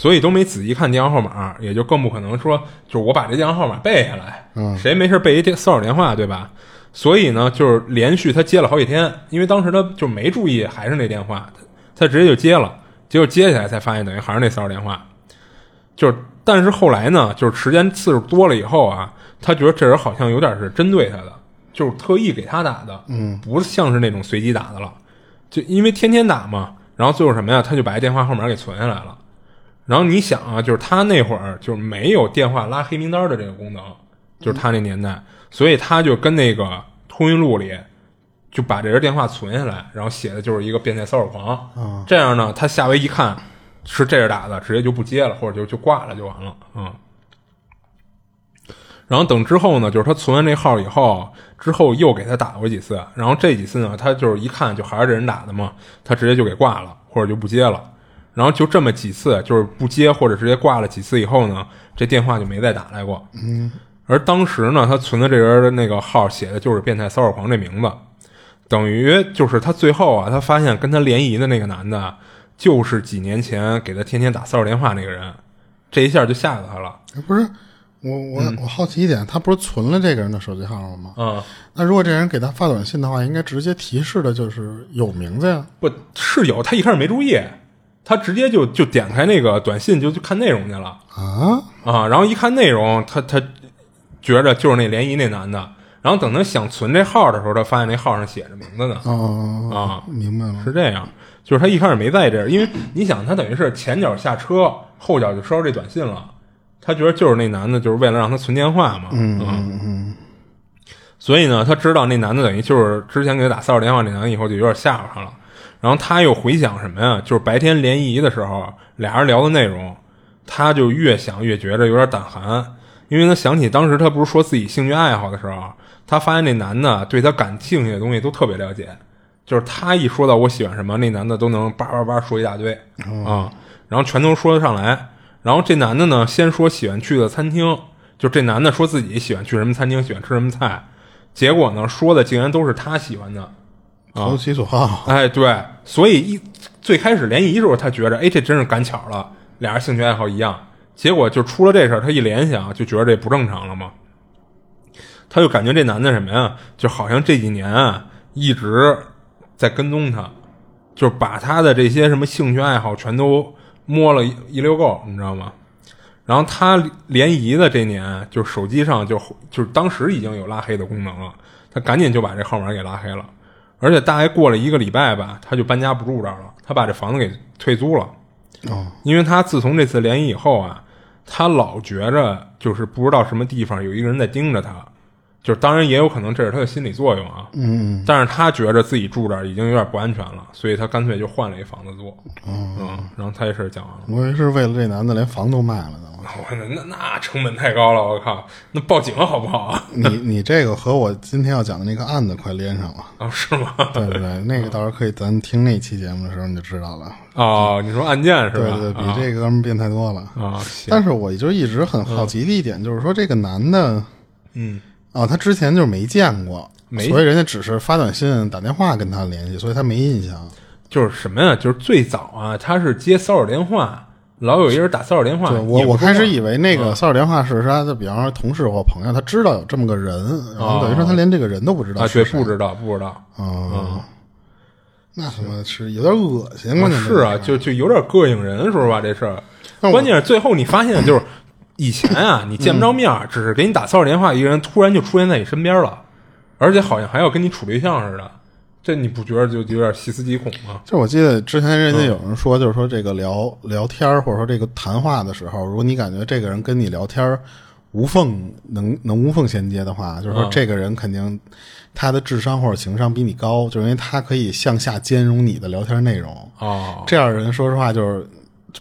所以都没仔细看电话号码，也就更不可能说就是我把这电话号码背下来，嗯谁没事背一电骚扰电话对吧？所以呢，就是连续他接了好几天，因为当时他就没注意还是那电话，他他直接就接了，结果接起来才发现等于还是那骚扰电话，就是但是后来呢，就是时间次数多了以后啊，他觉得这人好像有点是针对他的，就是特意给他打的，嗯，不像是那种随机打的了，就因为天天打嘛，然后最后什么呀，他就把这电话号码给存下来了。然后你想啊，就是他那会儿就是没有电话拉黑名单的这个功能，就是他那年代，所以他就跟那个通讯录里就把这人电话存下来，然后写的就是一个变态骚扰狂。这样呢，他下回一看是这人打的，直接就不接了，或者就就挂了就完了。嗯。然后等之后呢，就是他存完这号以后，之后又给他打过几次，然后这几次呢，他就是一看就还是这人打的嘛，他直接就给挂了，或者就不接了。然后就这么几次，就是不接或者直接挂了几次以后呢，这电话就没再打来过。嗯。而当时呢，他存的这人的那个号写的就是“变态骚扰狂”这名字，等于就是他最后啊，他发现跟他联谊的那个男的，就是几年前给他天天打骚扰电话那个人，这一下就吓到他了。不是，我我我好奇一点，他不是存了这个人的手机号了吗？嗯。那如果这人给他发短信的话，应该直接提示的就是有名字呀？不是有，他一开始没注意。他直接就就点开那个短信就去看内容去了啊啊！然后一看内容，他他觉着就是那联谊那男的。然后等他想存这号的时候，他发现那号上写着名字呢。啊，明白了，是这样。就是他一开始没在意这，因为你想，他等于是前脚下车，后脚就收到这短信了。他觉得就是那男的，就是为了让他存电话嘛。嗯嗯嗯。所以呢，他知道那男的等于就是之前给他打骚扰电话那男的，以后就有点吓唬他了。然后他又回想什么呀？就是白天联谊的时候，俩人聊的内容，他就越想越觉着有点胆寒，因为他想起当时他不是说自己兴趣爱好的时候，他发现那男的对他感兴趣的东西都特别了解，就是他一说到我喜欢什么，那男的都能叭叭叭说一大堆啊，然后全都说得上来。然后这男的呢，先说喜欢去的餐厅，就这男的说自己喜欢去什么餐厅，喜欢吃什么菜，结果呢，说的竟然都是他喜欢的。投其所好，哎，对，所以一最开始联谊的时候，他觉着，哎，这真是赶巧了，俩人兴趣爱好一样。结果就出了这事儿，他一联想，就觉得这不正常了嘛。他就感觉这男的什么呀，就好像这几年啊一直在跟踪他，就是把他的这些什么兴趣爱好全都摸了一一溜够，你知道吗？然后他联谊的这年，就手机上就就是当时已经有拉黑的功能了，他赶紧就把这号码给拉黑了。而且大概过了一个礼拜吧，他就搬家不住这儿了，他把这房子给退租了。哦，因为他自从这次联谊以后啊，他老觉着就是不知道什么地方有一个人在盯着他，就是当然也有可能这是他的心理作用啊。嗯，但是他觉着自己住这儿已经有点不安全了，所以他干脆就换了一房子住。嗯，然后他这事讲完了。我以为是为了这男的连房都卖了呢。我 <laughs> 那那成本太高了，我靠！那报警好不好？你你这个和我今天要讲的那个案子快连上了啊？<laughs> 是吗？对对对，<laughs> 那个到时候可以咱听那期节目的时候你就知道了哦，你说案件是吧？对对，比这个哥们变态多了啊！但是我就一直很好奇的一点就是说，这个男的，嗯，啊，他之前就是没见过，没，所以人家只是发短信、打电话跟他联系，所以他没印象。就是什么呀？就是最早啊，他是接骚扰电话。老有一人打骚扰电话，我我开始以为那个骚扰电话是他的，比方说同事或朋友，他知道有这么个人，然后等于说他连这个人都不知道，对，不知道，不知道，嗯，那他妈是有点恶心关键？是啊，就就有点膈应人，说实话这事儿。关键是最后你发现，就是以前啊，你见不着面，只是给你打骚扰电话，一个人突然就出现在你身边了，而且好像还要跟你处对象似的。这你不觉得就有点细思极恐吗？就我记得之前人家有人说，就是说这个聊聊天或者说这个谈话的时候，如果你感觉这个人跟你聊天无缝能能无缝衔接的话，就是说这个人肯定他的智商或者情商比你高，就是因为他可以向下兼容你的聊天内容。哦，这样人说实话就是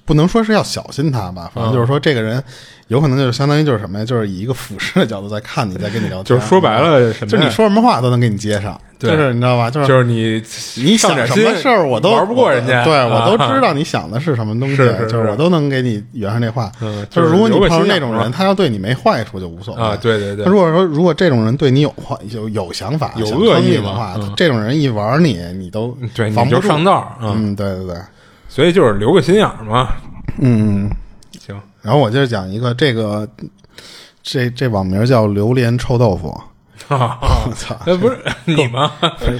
不能说是要小心他吧，反正就是说这个人。有可能就是相当于就是什么呀？就是以一个俯视的角度在看你，在跟你聊天。就是说白了，什么？就你说什么话都能给你接上。就是你知道吧？就是就是你你想什么事儿，我都玩不过人家。对我都知道你想的是什么东西，就是我都能给你圆上这话。就是如果你碰上那种人，他要对你没坏处就无所谓啊。对对对。如果说如果这种人对你有坏有有想法、有恶意的话，这种人一玩你，你都对防不住上道。嗯，对对对。所以就是留个心眼嘛。嗯，行。然后我接着讲一个这个。这这网名叫榴莲臭豆腐，<laughs> 我操！不是你吗？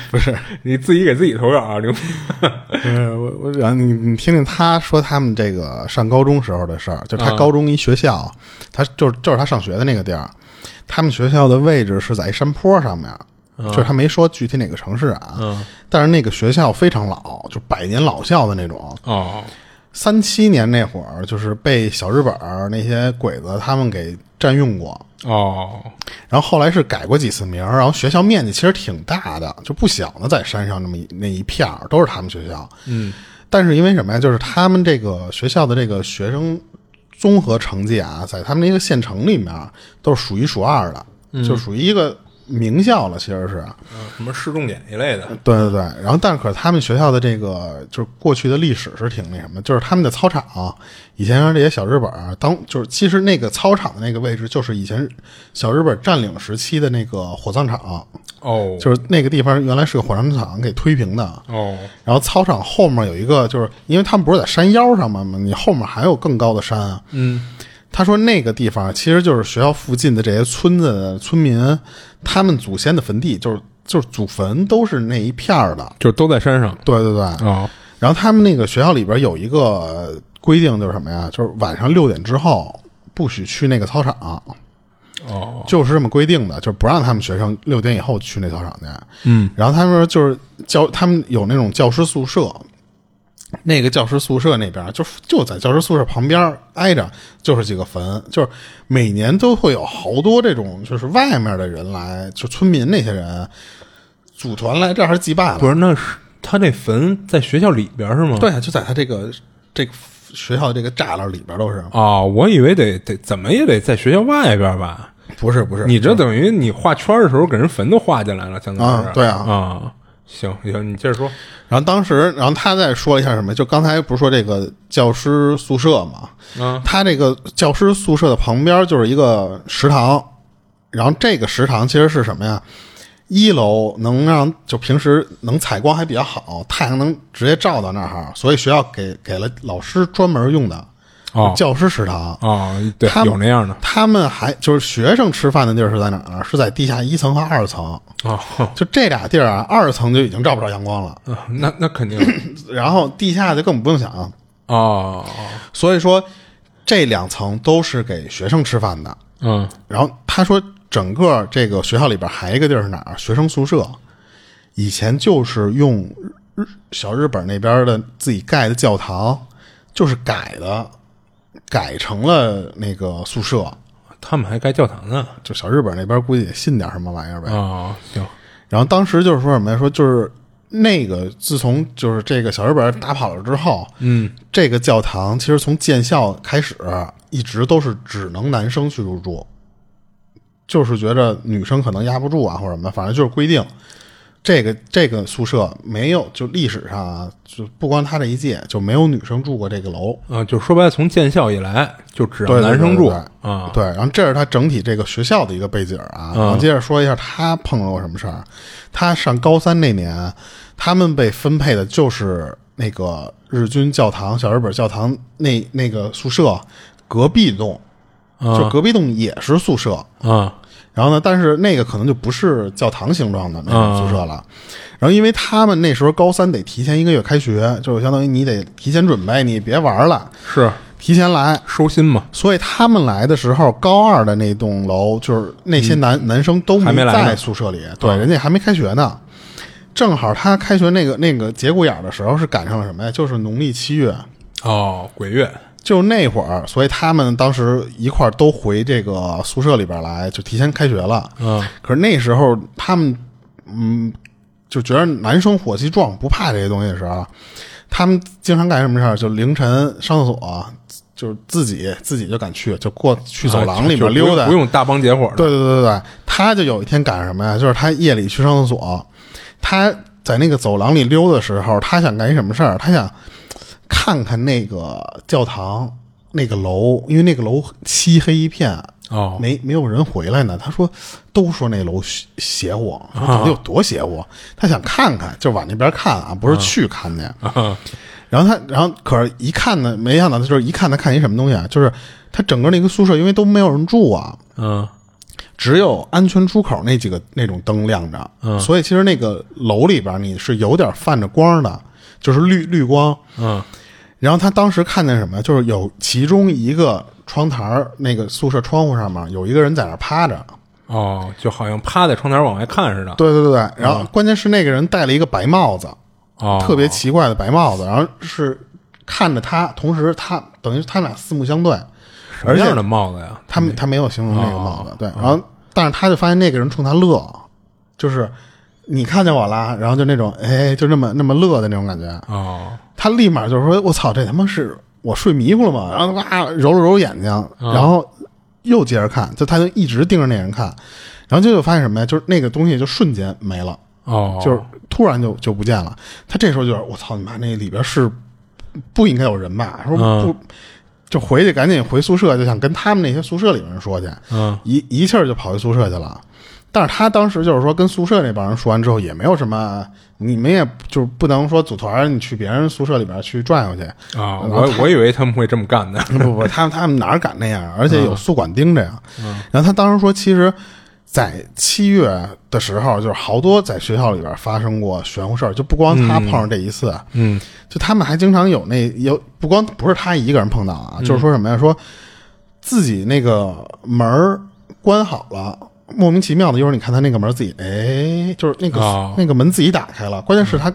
不是你自己给自己投稿啊，刘。<laughs> 我我让你你听听他说他们这个上高中时候的事儿，就他高中一学校，他就是就是他上学的那个地儿，他们学校的位置是在一山坡上面，就是他没说具体哪个城市啊，嗯但是那个学校非常老，就百年老校的那种。哦三七年那会儿，就是被小日本儿那些鬼子他们给占用过，哦然后后来是改过几次名儿，然后学校面积其实挺大的，就不小呢，在山上那么一那一片儿都是他们学校。嗯但是因为什么呀？就是他们这个学校的这个学生综合成绩啊，在他们那个县城里面都是数一数二的，就属于一个名校了，其实是。嗯，什么市重点一类的，对对对，然后但是可是他们学校的这个就是过去的历史是挺那什么，就是他们的操场以前让这些小日本儿当就是其实那个操场的那个位置就是以前小日本占领时期的那个火葬场，哦。就是那个地方原来是个火葬场给推平的，哦。然后操场后面有一个，就是因为他们不是在山腰上吗？你后面还有更高的山。啊。嗯他说那个地方其实就是学校附近的这些村子的村民，他们祖先的坟地，就是就是祖坟都是那一片儿的。就都在山上对对对。哦然后他们那个学校里边有一个规定，就是什么呀？就是晚上六点之后不许去那个操场，哦就是这么规定的，就是不让他们学生六点以后去那操场去。嗯然后他们说就是教他们有那种教师宿舍，那个教师宿舍那边就就在教师宿舍旁边挨着就是几个坟，就是每年都会有好多这种就是外面的人来，就村民那些人组团来这儿祭拜了。不是那是他那坟在学校里边是吗？对，就在他这个这个学校这个栅栏里边都是，哦，我以为得得怎么也得在学校外边吧？不是不是？你这等于你画圈的时候给人坟都画进来了，相当于是啊对啊啊。行行，你接着说。然后当时，然后他再说了一下什么？就刚才不是说这个教师宿舍嘛？嗯，他这个教师宿舍的旁边就是一个食堂，然后这个食堂其实是什么呀？一楼能让就平时能采光还比较好，太阳能直接照到那儿，所以学校给给了老师专门用的哦教师食堂。哦，对，有那样的他们还就是学生吃饭的地儿是在哪儿呢？是在地下一层和二层。哦，<laughs> 就这俩地儿啊，二层就已经照不着阳光了，嗯那那肯定 <laughs> 然后地下就更不用想。哦，所以说，这两层都是给学生吃饭的。嗯然后他说，整个这个学校里边还有一个地儿是哪儿？学生宿舍，以前就是用日小日本那边的自己盖的教堂，就是改的，改成了那个宿舍。他们还盖教堂呢。就小日本那边估计也信点什么玩意儿呗。啊，行，然后当时就是说什么呀？说就是那个自从就是这个小日本打跑了之后，嗯，这个教堂其实从建校开始一直都是只能男生去入住，就是觉着女生可能压不住啊或者什么，反正就是规定。这个这个宿舍没有，就历史上啊，就不光他这一届就没有女生住过这个楼。啊，就说白了，从建校以来就只让男生住啊。对，然后这是他整体这个学校的一个背景啊。然后接着说一下他碰到过什么事儿。他上高三那年，他们被分配的就是那个日军教堂小日本教堂那那个宿舍隔壁栋，就隔壁栋也是宿舍。啊然后呢，但是那个可能就不是教堂形状的那种宿舍了。然后因为他们那时候高三得提前一个月开学，就相当于你得提前准备，你别玩了，是提前来。收心嘛。所以他们来的时候，高二的那栋楼就是那些男、男生都没在宿舍里，对，人家还没开学呢。正好他开学那个那个节骨眼儿的时候是赶上了什么呀？就是农历七月，哦，鬼月就那会儿，所以他们当时一块儿都回这个宿舍里边来，就提前开学了。嗯可是那时候他们嗯就觉得男生火气壮，不怕这些东西的时候，他们经常干什么事儿？就凌晨上厕所，就是自己自己就敢去，就过去走廊里边溜达。不用不用大帮结伙。对对对对对，他就有一天赶什么呀？就是他夜里去上厕所，他在那个走廊里溜的时候，他想干一什么事儿？他想看看那个教堂那个楼，因为那个楼漆黑一片，哦，没没有人回来呢。他说，都说那楼邪邪乎，说到底有多邪乎？他想看看，就往那边看啊，不是去看去。<laughs> 啊然后他，然后可是一看呢，没想到他就是一看，他看一什么东西啊？就是他整个那个宿舍，因为都没有人住啊，嗯只有安全出口那几个那种灯亮着，嗯所以其实那个楼里边你是有点泛着光的，就是绿绿光。嗯然后他当时看见什么？就是有其中一个窗台儿那个宿舍窗户上面有一个人在那趴着，哦，就好像趴在窗台往外看似的。对对对对，然后关键是那个人戴了一个白帽子，哦，特别奇怪的白帽子，然后是看着他，同时他等于他俩四目相对，什么样的帽子呀？他们他没有形容那个帽子哦，对，然后但是他就发现那个人冲他乐，就是你看见我了，然后就那种哎，就那么那么乐的那种感觉，哦，他立马就是说我操，这他妈是我睡迷糊了吗？然后哇揉了揉眼睛，嗯然后又接着看，就他就一直盯着那人看，然后就就发现什么呀？就是那个东西就瞬间没了。哦，就是突然就就不见了。他这时候就是我操你妈，那里边是不应该有人吧？说不、嗯就回去，赶紧回宿舍，就想跟他们那些宿舍里面人说去。嗯一一气儿就跑回宿舍去了。但是他当时就是说跟宿舍那帮人说完之后，也没有什么，你们也就是不能说组团你去别人宿舍里边去转悠去。啊，我我以为他们会这么干的。<laughs> 不不，他们他们哪儿敢那样？而且有宿管盯着呀。嗯然后他当时说，其实，在七月的时候，就是好多在学校里边发生过玄乎事儿，就不光他碰上这一次，嗯就他们还经常有那有不光不是他一个人碰到啊，就是说什么呀？说自己那个门儿关好了。莫名其妙的，一会儿你看他那个门自己，哎，就是那个、哦那个门自己打开了。关键是他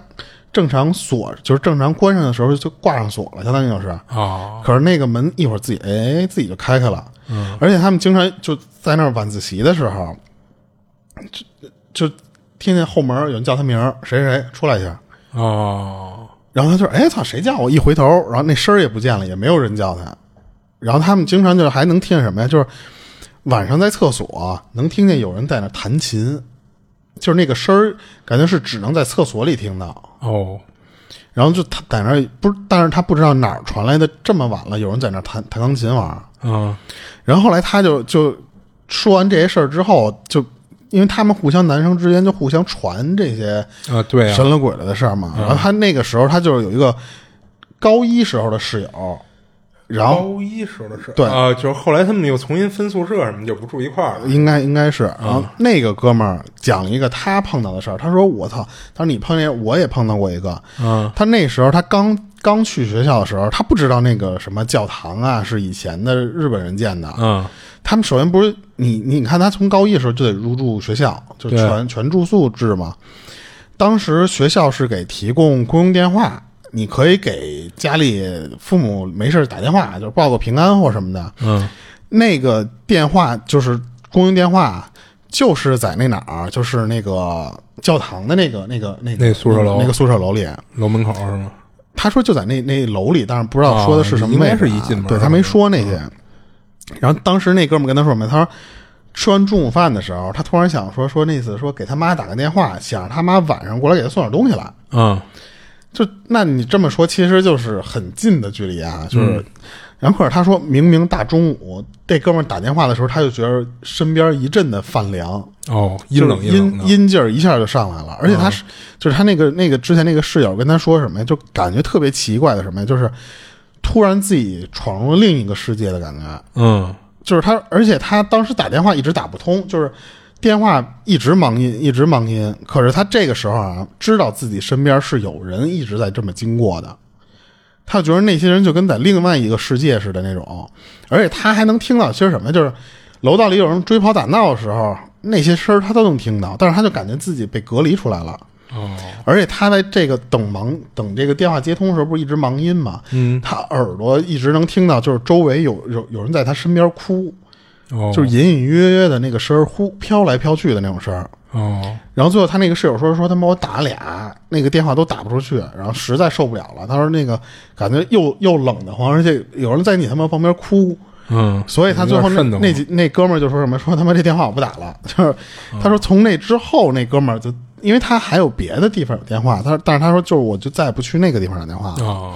正常锁，就是正常关上的时候就挂上锁了，相当于就是。哦可是那个门一会儿自己哎自己就开开了，嗯，而且他们经常就在那儿晚自习的时候，就就听见后门有人叫他名儿，谁谁谁出来一下，哦然后他就哎操谁叫我？一回头，然后那声儿也不见了，也没有人叫他。然后他们经常就还能听见什么呀？就是晚上在厕所能听见有人在那弹琴，就是那个声儿，感觉是只能在厕所里听到。哦然后就他在那儿不是，但是他不知道哪儿传来的这么晚了，有人在那儿弹弹钢琴玩儿。嗯然后后来他就就说完这些事儿之后，就因为他们互相男生之间就互相传这些啊，对啊，神了鬼了的事儿嘛。然后他那个时候他就是有一个高一时候的室友，然后高一时候的事，对。啊，就是后来他们又重新分宿舍什么，就不住一块儿了。应该应该是，然后那个哥们儿讲了一个他碰到的事儿，他说我操，他说你碰见我也碰到过一个，嗯。他那时候他刚刚去学校的时候，他不知道那个什么教堂啊是以前的日本人建的，嗯。他们首先不是你，你看他从高一的时候就得入住学校，就对。全全住宿制嘛。当时学校是给提供公用电话，你可以给家里父母没事打电话，就是报个平安或什么的。嗯那个电话就是公用电话，就是在那哪儿，就是那个教堂的那个那个那个那宿舍楼那个宿舍楼里。楼门口是吗？他说就在那那楼里，但是不知道说的是什么哦位置啊、应该是一进门对他没说那些。然后当时那哥们儿跟他说什么？他说吃完中午饭的时候，他突然想说说那次说给他妈打个电话，想让他妈晚上过来给他送点东西来。嗯就那你这么说，其实就是很近的距离啊，就是。嗯。然后可是他说明明大中午，这哥们儿打电话的时候，他就觉得身边一阵的泛凉，哦，阴冷阴阴冷的，阴劲儿一下就上来了，而且他是、就是他那个那个之前那个室友跟他说什么呀，就感觉特别奇怪的什么呀，就是突然自己闯入了另一个世界的感觉，嗯。就是他，而且他当时打电话一直打不通，就是电话一直忙音，一直忙音。可是他这个时候啊，知道自己身边是有人一直在这么经过的，他觉得那些人就跟在另外一个世界似的那种，而且他还能听到些什么，就是楼道里有人追跑打闹的时候，那些声儿他都能听到，但是他就感觉自己被隔离出来了。哦而且他在这个等忙等这个电话接通的时候，不是一直忙音吗？嗯他耳朵一直能听到，就是周围有有有人在他身边哭，哦，就是隐隐约约的那个声儿，呼飘来飘去的那种声儿。哦。然后最后他那个室友说说他妈我打俩，那个电话都打不出去，然后实在受不了了。他说那个感觉又又冷得慌，而且有人在你他妈旁边哭，嗯，所以他最后那那几那哥们儿就说什么说他妈这电话我不打了，<laughs> 就是他说从那之后那哥们儿就因为他还有别的地方有电话，他但是他说就是我就再也不去那个地方打电话了。哦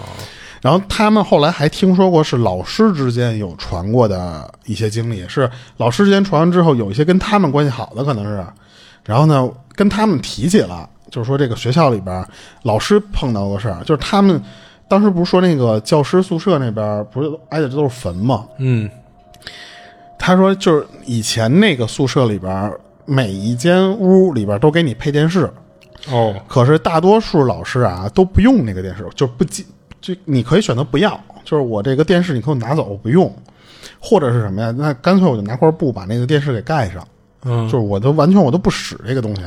然后他们后来还听说过是老师之间有传过的一些经历，是老师之间传完之后，有一些跟他们关系好的可能是，然后呢跟他们提起了，就是说这个学校里边老师碰到过事儿，就是他们当时不是说那个教师宿舍那边不是挨着都是坟吗？嗯。他说就是以前那个宿舍里边每一间屋里边都给你配电视，哦。可是大多数老师啊都不用那个电视，就不记，就你可以选择不要，就是我这个电视你给我拿走，我不用，或者是什么呀？那干脆我就拿块布把那个电视给盖上，嗯就是我都完全我都不使这个东西，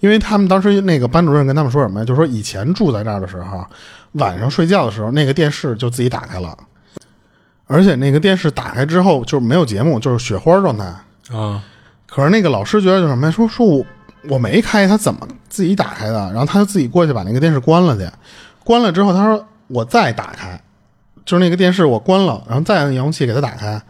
因为他们当时那个班主任跟他们说什么呀？就是说以前住在这儿的时候，晚上睡觉的时候，那个电视就自己打开了，而且那个电视打开之后就是没有节目，就是雪花状态。啊可是那个老师觉得就是什么呀？说说我我没开，他怎么自己打开的？然后他就自己过去把那个电视关了去，关了之后他说我再打开，就是那个电视我关了，然后再用遥控器给它打开，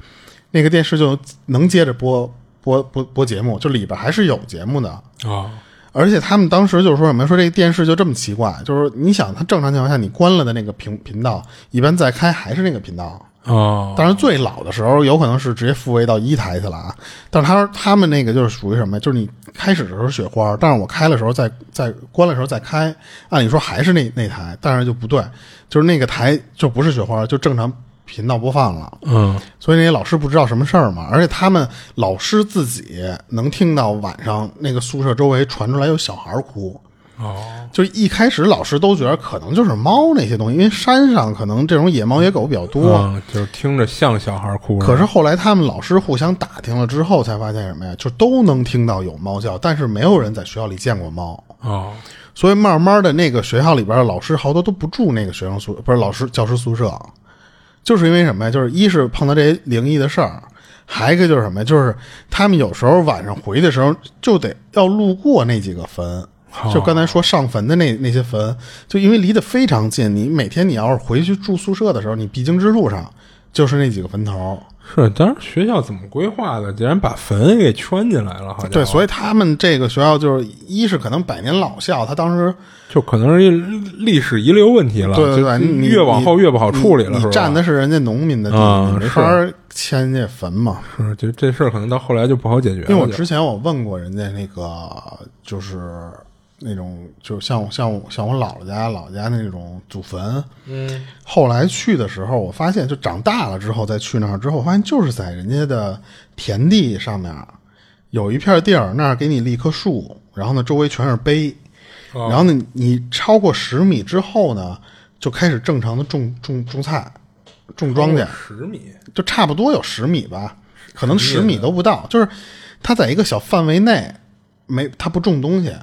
那个电视就能接着播播播播节目，就里边还是有节目的。啊而且他们当时就是说什么？说这个电视就这么奇怪，就是你想，它正常情况下你关了的那个频频道，一般再开还是那个频道。哦当然，最老的时候有可能是直接复位到一台去了啊。但是他他们那个就是属于什么呀？就是你开始的时候雪花，但是我开的时候再再关的时候再开，按理说还是那那台，但是就不对，就是那个台就不是雪花，就正常频道播放了。嗯所以那些老师不知道什么事儿嘛，而且他们老师自己能听到晚上那个宿舍周围传出来有小孩哭。哦就是一开始老师都觉得可能就是猫那些东西，因为山上可能这种野猫野狗比较多。嗯，就是听着像小孩哭，可是后来他们老师互相打听了之后，才发现什么呀？就都能听到有猫叫，但是没有人在学校里见过猫。哦所以慢慢的，那个学校里边的老师好多都不住那个学生宿，不是老师教师宿舍，就是因为什么呀？就是一是碰到这些灵异的事儿，还一个就是什么呀？就是他们有时候晚上回的时候就得要路过那几个坟。就刚才说上坟的那那些坟，就因为离得非常近，你每天你要是回去住宿舍的时候，你必经之路上就是那几个坟头。是，当时学校怎么规划的？竟然把坟给圈进来了，好像对，所以以他们这个学校就是一是可能百年老校，他当时就可能是历史遗留问题了，对对对，你越往后越不好处理了，你你？占的是人家农民的地，啊你没法儿迁人家坟嘛。是，就这事儿可能到后来就不好解决了。因为我之前我问过人家那个，就是那种，就像像像我姥姥家姥姥家那种祖坟，嗯。后来去的时候，我发现就长大了之后再去那儿之后，发现就是在人家的田地上面有一片地儿，那儿给你立棵树，然后呢周围全是碑，哦。然后呢你超过十米之后呢，就开始正常的种种种菜、种庄稼，十米。就差不多有十米吧，可能十米都不到，就是它在一个小范围内没它不种东西。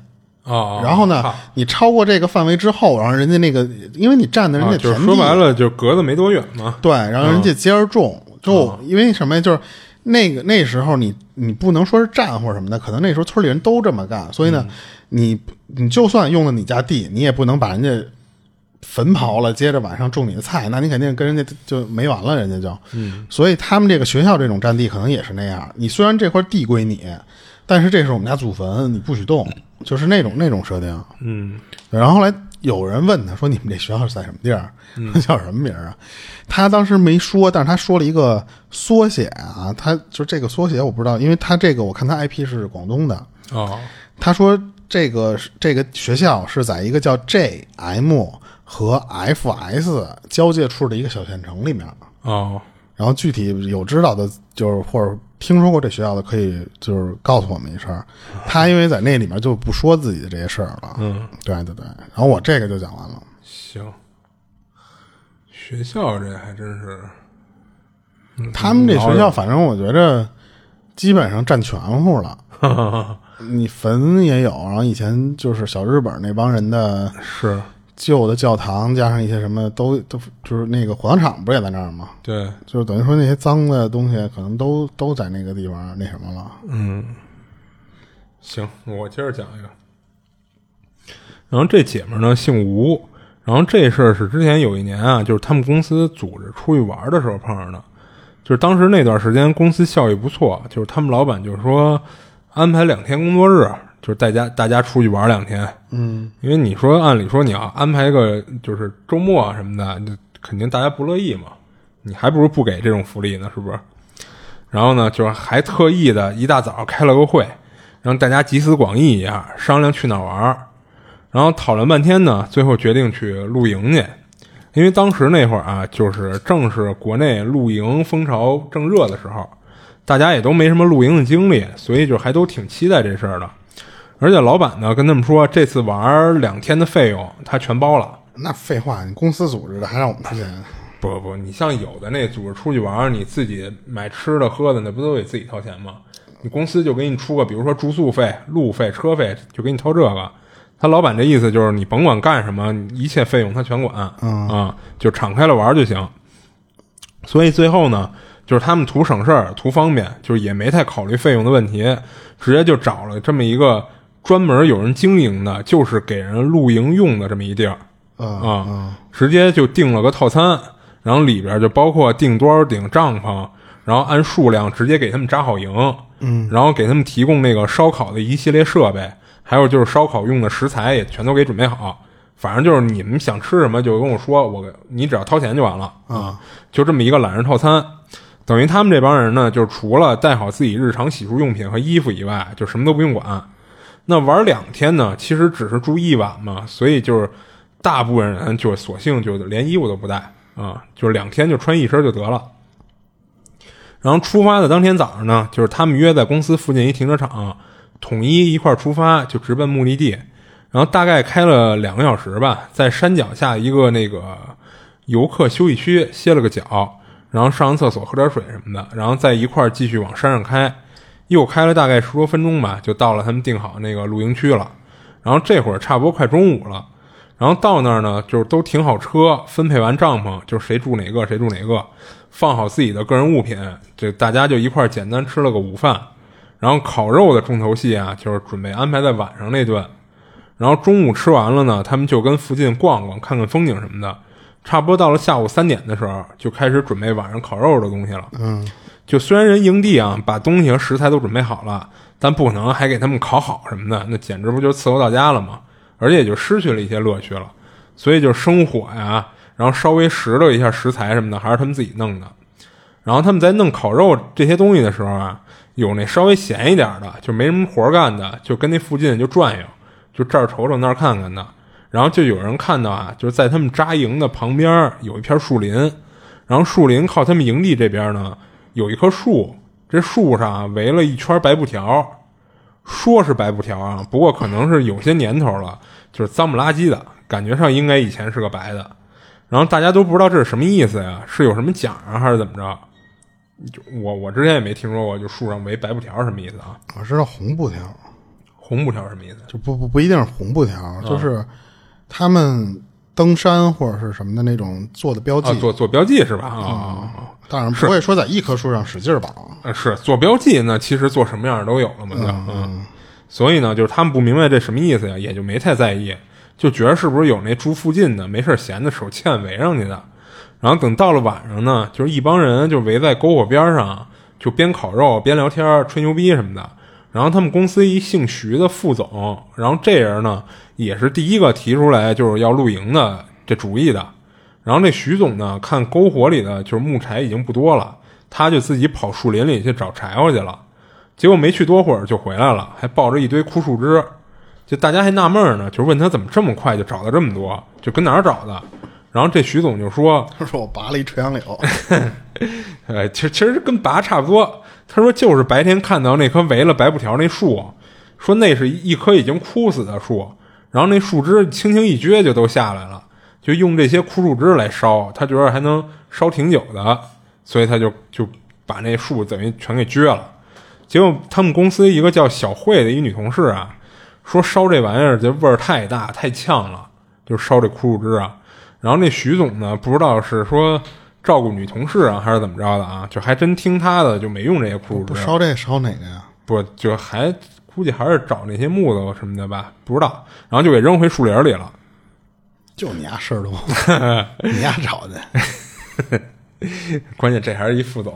啊，然后呢啊，你超过这个范围之后，然后人家那个，因为你占的人啊家田地，就是说白了，就隔得没多远嘛。对，然后人家接着种，就因为什么呀？就是那个那时候你你不能说是占或者什么的，可能那时候村里人都这么干，所以呢，你你就算用了你家地，你也不能把人家坟刨了，接着晚上种你的菜，那你肯定跟人家就没完了，人家就，嗯，所以他们这个学校这种占地可能也是那样，你虽然这块地归你，但是这是我们家祖坟，你不许动，就是那种那种设定，嗯。然后后来有人问他说：“你们这学校是在什么地儿？<laughs> 叫什么名儿啊？”他当时没说，但是他说了一个缩写啊，他就这个缩写我不知道，因为他这个我看他 IP 是广东的，哦。他说这个这个学校是在一个叫 JM 和 FS 交界处的一个小县城里面。哦。然后具体有知道的，就是或者听说过这学校的，可以就是告诉我们一声。他 <laughs> 因为在那里面就不说自己的这些事儿了。嗯，对对对。然后我这个就讲完了。行。学校这还真是，他们这学校，反正我觉着基本上占全乎了。<laughs> 你坟也有，然后以前就是小日本那帮人的是旧的教堂，加上一些什么都都就是那个火葬场不是也在那儿吗？对，就是等于说那些脏的东西可能都都在那个地方那什么了。嗯，行，我接着讲一个。然后这姐们儿呢姓吴，然后这事儿是之前有一年啊，就是他们公司组织出去玩的时候碰上的。就是当时那段时间公司效益不错，就是他们老板就是说安排两天工作日，就是大家大家出去玩两天。嗯，因为你说按理说你要安排一个就是周末啊什么的，就肯定大家不乐意嘛。你还不如不给这种福利呢，是不是？然后呢，就是还特意的一大早开了个会，让大家集思广益一下，商量去哪儿玩儿。然后讨论半天呢，最后决定去露营去。因为当时那会儿啊，就是正是国内露营风潮正热的时候，大家也都没什么露营的经历，所以就还都挺期待这事儿的。而且老板呢跟他们说，这次玩两天的费用他全包了。那废话，你公司组织的还让我们出钱？不不，你像有的那组织出去玩，你自己买吃的喝的，那不都得自己掏钱吗？你公司就给你出个，比如说住宿费、路费、车费，就给你掏这个。他老板这意思就是你甭管干什么，一切费用他全管，啊，就敞开了玩就行。所以最后呢，就是他们图省事儿、图方便，就是也没太考虑费用的问题，直接就找了这么一个专门有人经营的，就是给人露营用的这么一地儿。啊，直接就订了个套餐，然后里边就包括订多少顶帐篷，然后按数量直接给他们扎好营，嗯，然后给他们提供那个烧烤的一系列设备，还有就是烧烤用的食材也全都给准备好，反正就是你们想吃什么就跟我说，我你只要掏钱就完了。啊，就这么一个懒人套餐，等于他们这帮人呢，就是除了带好自己日常洗漱用品和衣服以外，就什么都不用管。那玩两天呢，其实只是住一晚嘛，所以就是。大部分人就索性就连衣服都不带啊，就是两天就穿一身就得了。然后出发的当天早上呢，就是他们约在公司附近一停车场，统一一块出发，就直奔目的地。然后大概开了两个小时吧，在山脚下一个那个游客休息区歇了个脚，然后上完厕所喝点水什么的，然后再一块继续往山上开。又开了大概十多分钟吧，就到了他们定好那个露营区了。然后这会儿差不多快中午了。然后到那儿呢，就是都停好车，分配完帐篷，就是谁住哪个谁住哪个，放好自己的个人物品，这大家就一块儿简单吃了个午饭。然后烤肉的重头戏啊，就是准备安排在晚上那顿。然后中午吃完了呢，他们就跟附近逛逛，看看风景什么的。差不多到了下午三点的时候，就开始准备晚上烤肉的东西了。嗯，就虽然人营地啊把东西和食材都准备好了，但不可能还给他们烤好什么的，那简直不就伺候到家了吗？而且也就失去了一些乐趣了，所以就生火呀，然后稍微拾掇一下食材什么的，还是他们自己弄的。然后他们在弄烤肉这些东西的时候啊，有那稍微闲一点的，就没什么活干的，就跟那附近就转悠，就这儿瞅瞅那儿看看的。然后就有人看到啊，就是在他们扎营的旁边有一片树林，然后树林靠他们营地这边呢有一棵树，这树上啊围了一圈白布条。说是白布条啊，不过可能是有些年头了，就是脏不拉几的感觉上，应该以前是个白的。然后大家都不知道这是什么意思呀？是有什么讲啊，还是怎么着？就我我之前也没听说过，就树上围白布条什么意思啊？我知道红布条，红布条什么意思？就不不不一定是红布条，就是他们登山或者是什么的那种做的标记，做做标记是吧？啊。当然不会说在一棵树上使劲绑，是做标记呢。其实做什么样都有了嘛，嗯，所以呢，就是他们不明白这什么意思呀，也就没太在意，就觉得是不是有那住附近的没事闲的时候欠围上去的。然后等到了晚上呢，就是一帮人就围在篝火边上，就边烤肉边聊天吹牛逼什么的。然后他们公司一姓徐的副总，然后这人呢也是第一个提出来就是要露营的这主意的。然后那徐总呢，看篝火里的就是木柴已经不多了，他就自己跑树林里去找柴火去了。结果没去多会儿就回来了，还抱着一堆枯树枝。就大家还纳闷呢，就问他怎么这么快就找到这么多，就跟哪儿找的？然后这徐总就说：“他说我拔了一垂杨柳。<laughs> ”呃，其实其实跟拔差不多。他说就是白天看到那棵围了白布条那树，说那是一棵已经枯死的树，然后那树枝轻轻一撅就都下来了。就用这些枯树枝来烧，他觉得还能烧挺久的，所以他就就把那树等于全给撅了。结果他们公司一个叫小慧的一女同事啊，说烧这玩意儿这味儿太大太呛了，就烧这枯树枝啊。然后那徐总呢，不知道是说照顾女同事啊，还是怎么着的啊，就还真听他的，就没用这些枯树枝。烧这烧哪个呀？不就还估计还是找那些木头什么的吧，不知道。然后就给扔回树林里了。就你丫事儿多，<laughs> 你丫找的。关键这还是一副总。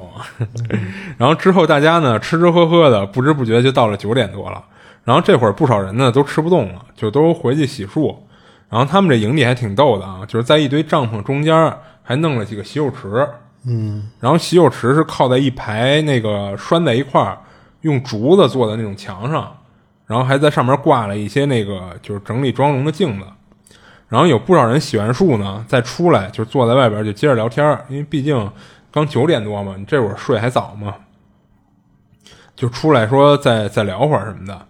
然后之后大家呢吃吃喝喝的，不知不觉就到了九点多了。然后这会儿不少人呢都吃不动了，就都回去洗漱。然后他们这营地还挺逗的啊，就是在一堆帐篷中间还弄了几个洗手池。嗯。然后洗手池是靠在一排那个拴在一块儿用竹子做的那种墙上，然后还在上面挂了一些那个就是整理妆容的镜子。然后有不少人洗完漱呢，再出来就坐在外边就接着聊天因为毕竟刚九点多嘛，你这会儿睡还早嘛，就出来说再再聊会儿什么的。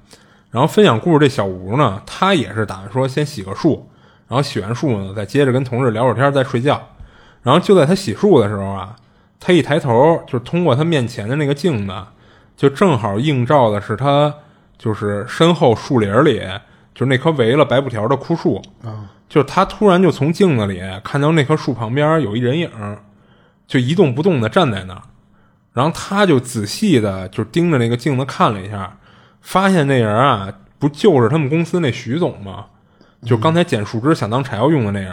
然后分享故事这小吴呢，他也是打算说先洗个漱，然后洗完漱呢再接着跟同事聊会儿天再睡觉。然后就在他洗漱的时候啊，他一抬头就通过他面前的那个镜子，就正好映照的是他就是身后树林里，就是那棵围了白布条的枯树。啊，就是他突然就从镜子里看到那棵树旁边有一人影，就一动不动的站在那儿，然后他就仔细的就盯着那个镜子看了一下，发现那人啊，不就是他们公司那徐总吗？就刚才捡树枝想当柴火用的那人。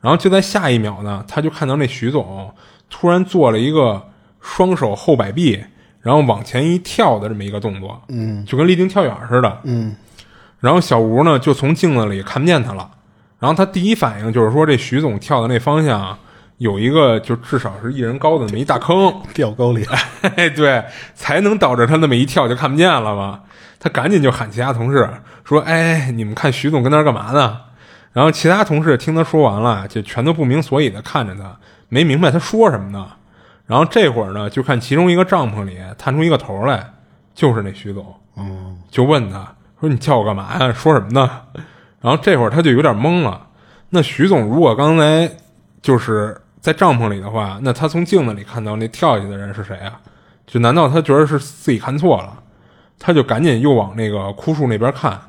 然后就在下一秒呢，他就看到那徐总突然做了一个双手后摆臂，然后往前一跳的这么一个动作，嗯就跟立定跳远似的。嗯然后小吴呢就从镜子里看不见他了，然后他第一反应就是说这徐总跳的那方向有一个就至少是一人高的那么一大坑，掉沟里了，哎，<laughs> 对，才能导致他那么一跳就看不见了嘛。他赶紧就喊其他同事说：“哎，你们看徐总跟那儿干嘛呢？”然后其他同事听他说完了，就全都不明所以的看着他，没明白他说什么呢。然后这会儿呢，就看其中一个帐篷里探出一个头来，就是那徐总。嗯就问他说：“你叫我干嘛呀？说什么呢？” <laughs> 然后这会儿他就有点懵了。那徐总如果刚才就是在帐篷里的话，那他从镜子里看到那跳下去的人是谁啊？就难道他觉得是自己看错了？他就赶紧又往那个枯树那边看，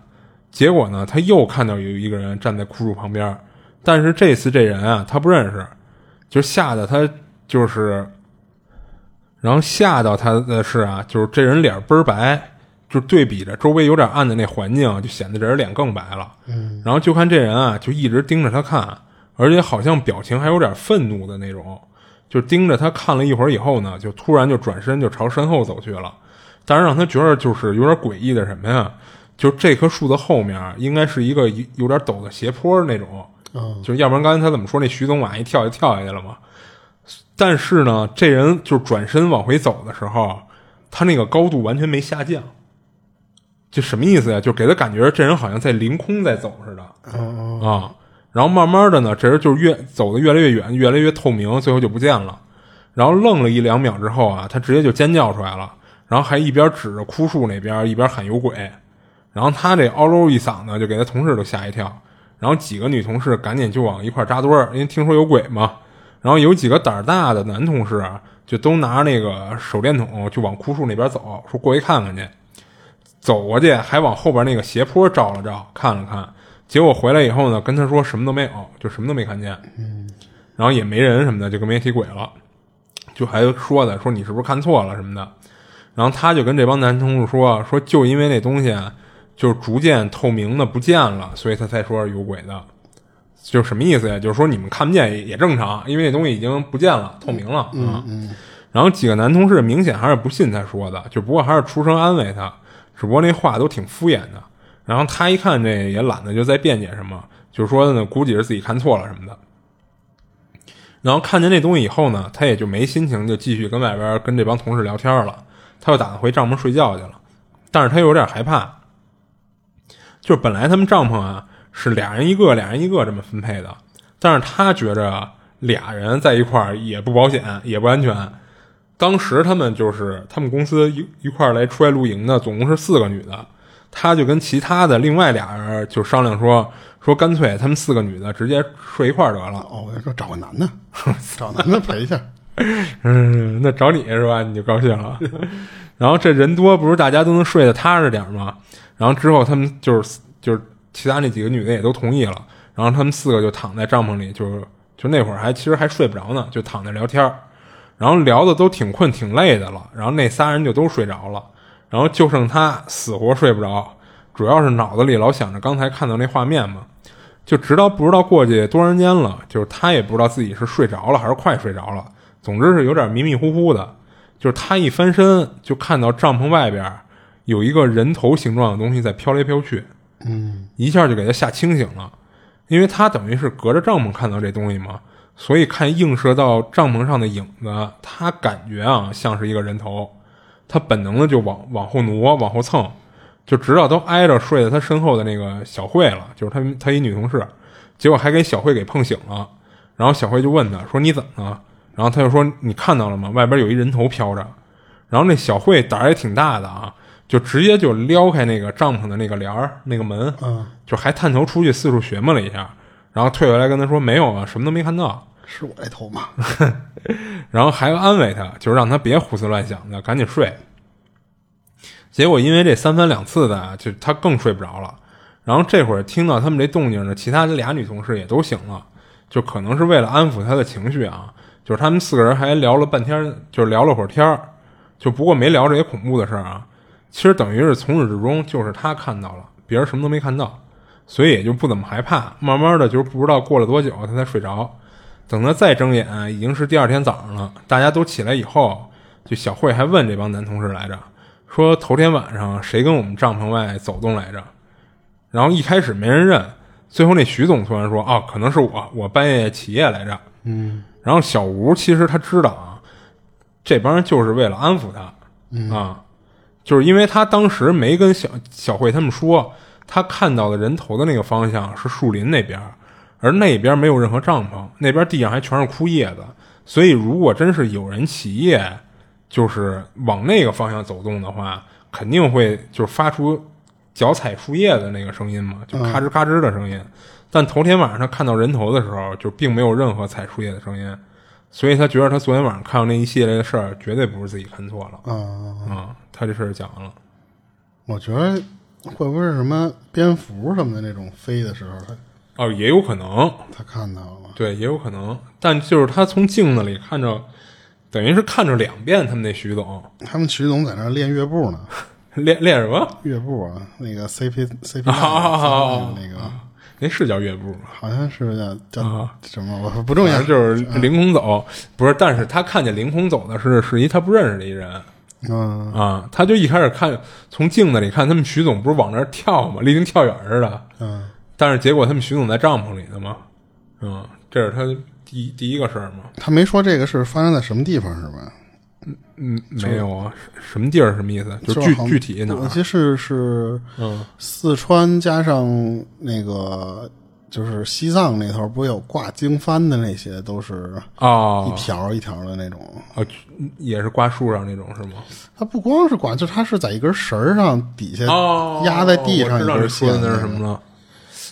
结果呢，他又看到有一个人站在枯树旁边，但是这次这人啊，他不认识，就吓得他就是，然后吓到他的是啊，就是这人脸倍儿白，就对比着周围有点暗的那环境，就显得这人脸更白了。嗯，然后就看这人啊，就一直盯着他看，而且好像表情还有点愤怒的那种，就盯着他看了一会儿以后呢，就突然就转身就朝身后走去了。但是让他觉得就是有点诡异的什么呀？就这棵树的后面应该是一个有点陡的斜坡那种，嗯就是要不然刚才他怎么说那徐总往一跳就跳下去了嘛？但是呢，这人就转身往回走的时候，他那个高度完全没下降，就什么意思呀？就给他感觉这人好像在凌空在走似的嗯啊。然后慢慢的呢，这人就是越走的越来越远，越来越透明，最后就不见了。然后愣了一两秒之后啊，他直接就尖叫出来了，然后还一边指着枯树那边，一边喊有鬼。然后他这嗷喽一嗓子，就给他同事都吓一跳。然后几个女同事赶紧就往一块扎堆儿，因为听说有鬼嘛。然后有几个胆儿大的男同事啊，就都拿那个手电筒就往枯树那边走，说过去看看去。走过去还往后边那个斜坡照了照，看了看。结果回来以后呢，跟他说什么都没有，就什么都没看见。嗯，然后也没人什么的，就跟没提鬼了。就还说的说你是不是看错了什么的。然后他就跟这帮男同事说说，就因为那东西，就逐渐透明的不见了，所以他才说有鬼的。就是什么意思呀？就是说你们看不见也也正常，因为那东西已经不见了，透明了啊。嗯然后几个男同事明显还是不信他说的，就不过还是出声安慰他，只不过那话都挺敷衍的。然后他一看这也懒得就再辩解什么，就是说呢，估计是自己看错了什么的。然后看见那东西以后呢，他也就没心情就继续跟外边跟这帮同事聊天了，他又打算回帐篷睡觉去了。但是他又有点害怕，就是本来他们帐篷啊是俩人一个，俩人一个这么分配的，但是他觉着俩人在一块儿也不保险，也不安全。当时他们就是他们公司一一块儿来出来露营的，总共是四个女的，他就跟其他的另外俩人就商量说说干脆他们四个女的直接睡一块儿得了。哦，我说找个男的，找男的陪一下。嗯，那找你是吧？你就高兴了。<laughs> 然后这人多，不是大家都能睡得踏实点儿吗？然后之后他们就是就是其他那几个女的也都同意了，然后他们四个就躺在帐篷里，就是就那会儿还其实还睡不着呢，就躺着聊天然后聊的都挺困挺累的了，然后那仨人就都睡着了，然后就剩他死活睡不着，主要是脑子里老想着刚才看到那画面嘛，就直到不知道过去多长时间了，就是他也不知道自己是睡着了还是快睡着了，总之是有点迷迷糊糊的。就是他一翻身就看到帐篷外边有一个人头形状的东西在飘来飘去，嗯。一下就给他吓清醒了，因为他等于是隔着帐篷看到这东西嘛，所以看映射到帐篷上的影子，他感觉啊像是一个人头，他本能的就往往后挪，往后蹭，就直到都挨着睡在他身后的那个小慧了，就是他他一女同事，结果还给小慧给碰醒了，然后小慧就问他说你怎么了？然后他就说你看到了吗？外边有一人头飘着，然后那小慧胆儿也挺大的啊，就直接就撩开那个帐篷的那个帘儿那个门，嗯，就还探头出去四处寻摸了一下，然后退回来跟他说没有啊，什么都没看到，<laughs> 是我这头吗？然后还安慰他，就是让他别胡思乱想的，赶紧睡。结果因为这三番两次的啊，就他更睡不着了。然后这会儿听到他们这动静呢，其他的俩女同事也都醒了，就可能是为了安抚他的情绪啊，就是他们四个人还聊了半天，就是聊了会儿天儿，就不过没聊这些恐怖的事儿啊。其实等于是从始至终就是他看到了，别人什么都没看到，所以也就不怎么害怕。慢慢的就是不知道过了多久他才睡着，等他再睁眼，已经是第二天早上了。大家都起来以后，就小慧还问这帮男同事来着，说头天晚上谁跟我们帐篷外走动来着？然后一开始没人认，最后那徐总突然说：“哦，可能是我，我半夜起夜来着。”嗯，然后小吴其实他知道啊，这帮人就是为了安抚他，啊，就是因为他当时没跟小小慧他们说，他看到的人头的那个方向是树林那边，而那边没有任何帐篷，那边地上还全是枯叶子，所以如果真是有人起夜，就是往那个方向走动的话，肯定会就是发出。脚踩树叶的那个声音嘛，就咔吱咔吱的声音。但头天晚上他看到人头的时候，就并没有任何踩树叶的声音，所以他觉得他昨天晚上看到那一系列的事儿，绝对不是自己看错了。啊，他这事儿讲完了。我觉得会不会是什么蝙蝠什么的那种飞的时候，他哦，也有可能他看到了。对，也有可能。但就是他从镜子里看着，等于是看着两遍他们那徐总。他们徐总在那练乐步呢。<laughs> 练练什么乐步啊？那个 CP <laughs> CP 那个那是叫乐步吗？好像是叫叫什么？我不重要，就是凌空走。不是，但是他看见凌空走的是是一他不认识的一人。嗯啊，他就一开始看从镜子里看他们徐总不是往那儿跳吗？立定跳远似的。嗯，但是结果他们徐总在帐篷里的嘛。嗯，这是他第第一个事儿嘛。他没说这个是发生在什么地方是吧？嗯嗯，没有啊，什么地儿？什么意思？就具具体哪？我记是是，嗯，四川加上那个，就是西藏那头，不有挂经幡的那些，都是啊，一条一条的那种啊，也是挂树上那种是吗？它不光是挂，就它是在一根绳上底下压在地上一根线。那是什么了？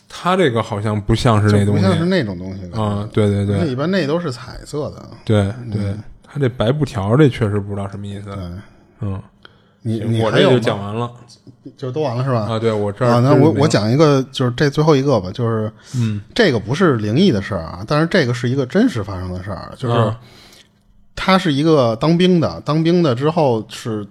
它这个好像不像是那东西，不像是那种东西啊。对对对，一般那都是彩色的。对对。他这白布条，这确实不知道什么意思。嗯，你你我这就讲完了，就都完了是吧？啊，对我这儿那我我讲一个，就是这最后一个吧，就是嗯，这个不是灵异的事儿啊，但是这个是一个真实发生的事儿，就是他是一个当兵的，当兵的之后是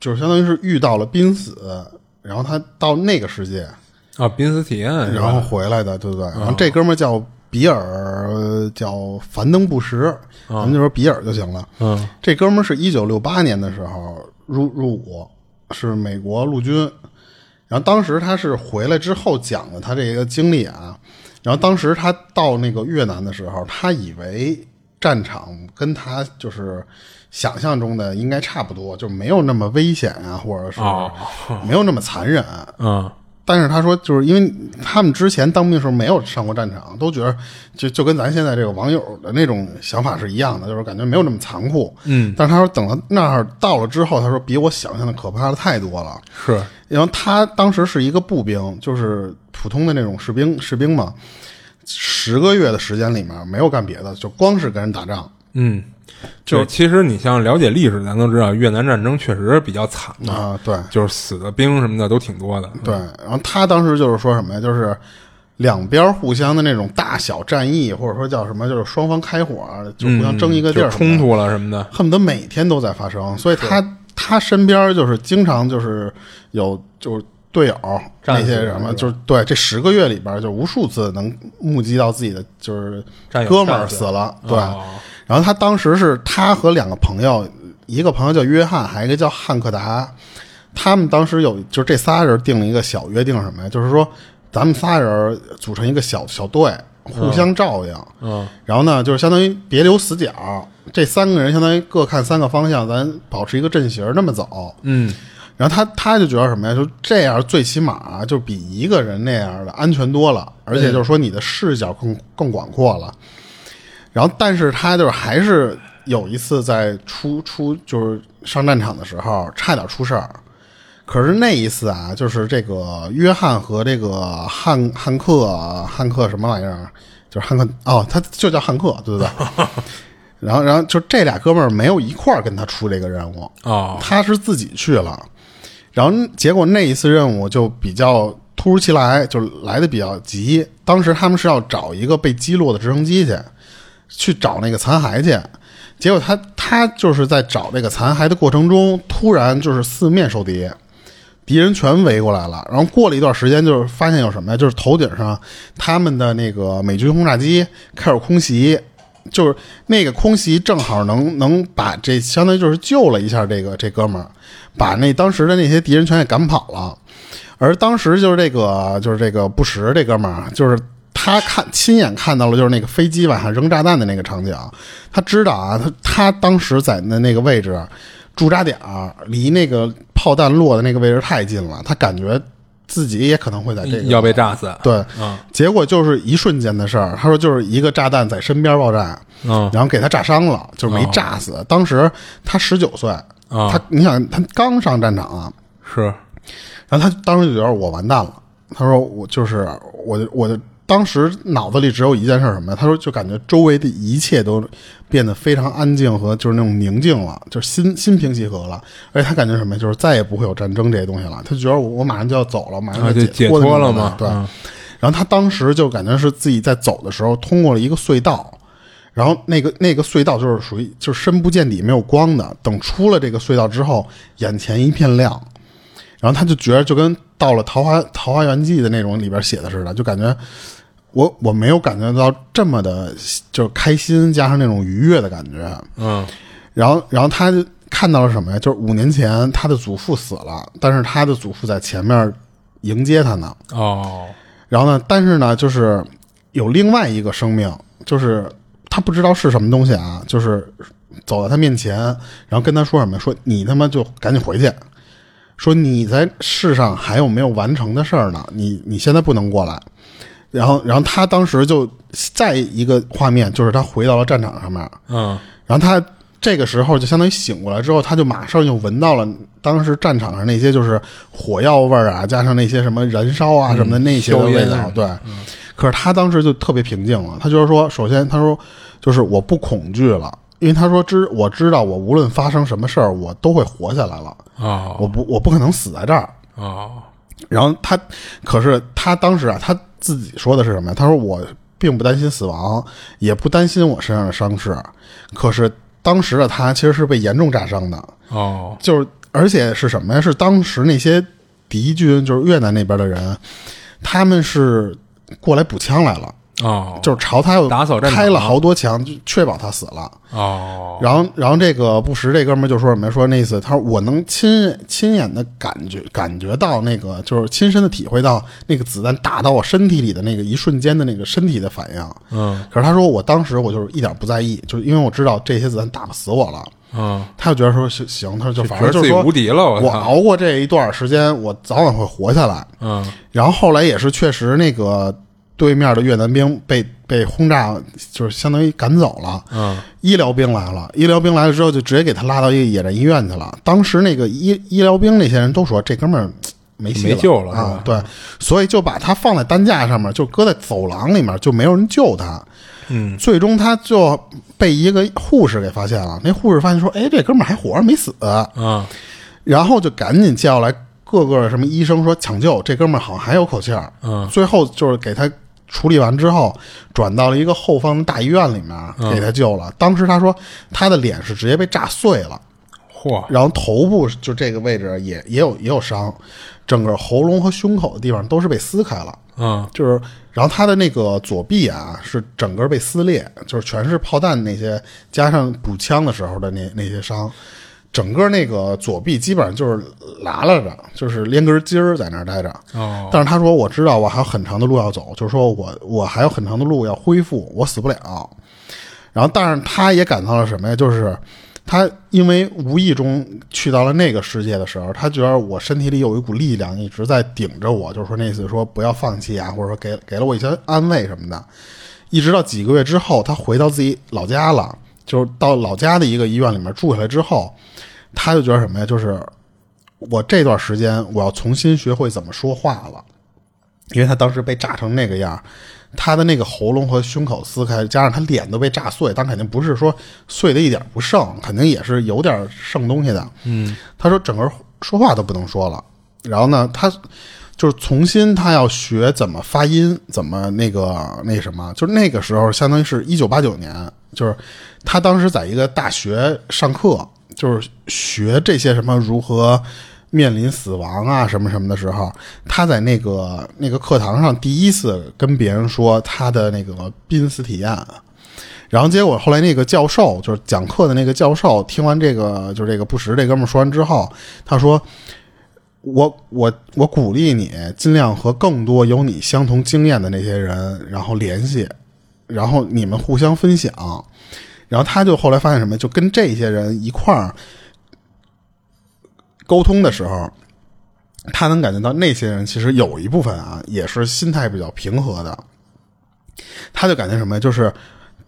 就是相当于是遇到了濒死，然后他到那个世界啊，濒死体验，然后回来的，对不对？然后这哥们儿叫。比尔叫樊登布什，咱们就说比尔就行了。嗯，这哥们儿是一九六八年的时候入入伍，是美国陆军。然后当时他是回来之后讲的他这个经历啊。然后当时他到那个越南的时候，他以为战场跟他就是想象中的应该差不多，就没有那么危险啊，或者是没有那么残忍。嗯。但是他说，就是因为他们之前当兵的时候没有上过战场，都觉得就就跟咱现在这个网友的那种想法是一样的，就是感觉没有那么残酷。嗯，但是他说等到那儿到了之后，他说比我想象的可怕的太多了。是，然后他当时是一个步兵，就是普通的那种士兵，士兵嘛，十个月的时间里面没有干别的，就光是跟人打仗。嗯。就其实你像了解历史，咱都知道越南战争确实比较惨啊。对，就是死的兵什么的都挺多的。对，然后他当时就是说什么呀？就是两边互相的那种大小战役，或者说叫什么，就是双方开火，就互相争一个地儿，冲突了什么的，恨不得每天都在发生。所以他他身边就是经常就是有就是队友那些什么，就是对这十个月里边就无数次能目击到自己的就是哥们儿死了，对。然后他当时是他和两个朋友，一个朋友叫约翰，还有一个叫汉克达。他们当时有就是这仨人定了一个小约定，什么呀？就是说咱们仨人组成一个小小队，互相照应。嗯。然后呢，就是相当于别留死角。这三个人相当于各看三个方向，咱保持一个阵型，那么走。嗯。然后他他就觉得什么呀？就这样最起码就比一个人那样的安全多了，而且就是说你的视角更更广阔了。然后，但是他就是还是有一次在出出就是上战场的时候，差点出事儿。可是那一次啊，就是这个约翰和这个汉汉克汉克什么玩意儿，就是汉克哦，他就叫汉克，对不对？<laughs> 然后，然后就这俩哥们儿没有一块儿跟他出这个任务哦，他是自己去了。然后结果那一次任务就比较突如其来，就来的比较急。当时他们是要找一个被击落的直升机去，去找那个残骸去。结果他他就是在找这个残骸的过程中，突然就是四面受敌，敌人全围过来了。然后过了一段时间，就是发现有什么呀？就是头顶上他们的那个美军轰炸机开始空袭，就是那个空袭正好能能把这相当于就是救了一下这个这哥们儿，把那当时的那些敌人全给赶跑了。而当时就是这个就是这个布什这哥们儿，就是他看亲眼看到了就是那个飞机往下扔炸弹的那个场景，他知道啊，他他当时在的那个位置驻扎点儿离那个炮弹落的那个位置太近了，他感觉自己也可能会在这个要被炸死。对，嗯结果就是一瞬间的事儿。他说就是一个炸弹在身边爆炸，嗯然后给他炸伤了，就是没炸死。当时他十九岁，啊他你想他刚上战场啊，是然后他当时就觉得我完蛋了。他说我就是我就我就当时脑子里只有一件事儿什么呀？他说就感觉周围的一切都变得非常安静和就是那种宁静了，就是心心平气和了。而且他感觉什么呀？就是再也不会有战争这些东西了。他觉得我我马上就要走了，马上啊，就解脱了那种感觉对。嗯然后他当时就感觉是自己在走的时候通过了一个隧道，然后那个那个隧道就是属于就是深不见底没有光的。等出了这个隧道之后，眼前一片亮，然后他就觉得就跟到了《桃花桃花源记》的那种里边写的似的，就感觉我我没有感觉到这么的，就是开心加上那种愉悦的感觉。嗯然后，然后他看到了什么呀？就是五年前他的祖父死了，但是他的祖父在前面迎接他呢。哦然后呢，但是呢，就是有另外一个生命，就是他不知道是什么东西啊，就是走到他面前，然后跟他说什么？说你他妈就赶紧回去，说你在世上还有没有完成的事儿呢？你你现在不能过来。然后，然后他当时就再一个画面，就是他回到了战场上面，嗯然后他这个时候就相当于醒过来之后，他就马上就闻到了当时战场上那些就是火药味儿啊，加上那些什么燃烧啊什么的那些的味道。对，可是他当时就特别平静了。他就是说，首先他说就是我不恐惧了，因为他说知我知道我无论发生什么事儿，我都会活下来了，啊我不我不可能死在这儿。啊然后他，可是他当时啊，他自己说的是什么呀？他说我并不担心死亡，也不担心我身上的伤势。可是当时的他其实是被严重炸伤的，哦就是而且是什么呀？是当时那些敌军，就是越南那边的人，他们是过来补枪来了，哦就是朝他又打扫战场开了好多枪，就确保他死了。哦然后，然后这个布什这哥们儿就说什么？说那意思，他说我能亲亲眼的感觉感觉到那个，就是亲身的体会到那个子弹打到我身体里的那个一瞬间的那个身体的反应。嗯可是他说我当时我就是一点不在意，就是因为我知道这些子弹打不死我了。嗯，他就觉得说行行，他说就反正就是说无敌了，我！熬过这一段时间，我早晚会活下来。嗯然后后来也是确实那个对面的越南兵被被轰炸，就是相当于赶走了。嗯。医疗兵来了，医疗兵来了之后就直接给他拉到一个野战医院去了。当时那个医医疗兵那些人都说这哥们儿没戏没救了啊，对，所以就把他放在担架上面，就搁在走廊里面，就没有人救他。嗯。最终他就被一个护士给发现了，那护士发现说，哎，这哥们儿还活着没死，嗯然后就赶紧叫来各个什么医生说抢救，这哥们儿好像还有口气儿。嗯。最后就是给他处理完之后，转到了一个后方的大医院里面给他救了。当时他说他的脸是直接被炸碎了，嚯。然后头部就这个位置也也有也有伤，整个喉咙和胸口的地方都是被撕开了。嗯。就是，然后他的那个左臂啊是整个被撕裂，就是全是炮弹那些，加上补枪的时候的那那些伤，整个那个左臂基本上就是拉拉着，就是连根筋儿在那儿待着。哦但是他说我知道我还有很长的路要走，就是说我我还有很长的路要恢复，我死不了。然后，但是他也感到了什么呀？就是他因为无意中去到了那个世界的时候，他觉得我身体里有一股力量一直在顶着我，就是说那意思说不要放弃啊，或者说给给了我一些安慰什么的。一直到几个月之后，他回到自己老家了，就是到老家的一个医院里面住下来之后，他就觉得什么呀？就是我这段时间我要重新学会怎么说话了，因为他当时被炸成那个样儿，他的那个喉咙和胸口撕开，加上他脸都被炸碎，但肯定不是说碎的一点不剩，肯定也是有点剩东西的。嗯他说整个说话都不能说了。然后呢，他就是重新他要学怎么发音，怎么那个那什么，就是那个时候相当于是一九八九年，就是他当时在一个大学上课，就是学这些什么如何面临死亡啊什么什么的时候，他在那个那个课堂上第一次跟别人说他的那个濒死体验。然后结果后来那个教授就是讲课的那个教授，听完这个就是这个不识这哥们儿说完之后，他说：“我我我鼓励你尽量和更多有你相同经验的那些人然后联系，然后你们互相分享。”然后他就后来发现什么，就跟这些人一块儿沟通的时候，他能感觉到那些人其实有一部分啊也是心态比较平和的，他就感觉什么，就是。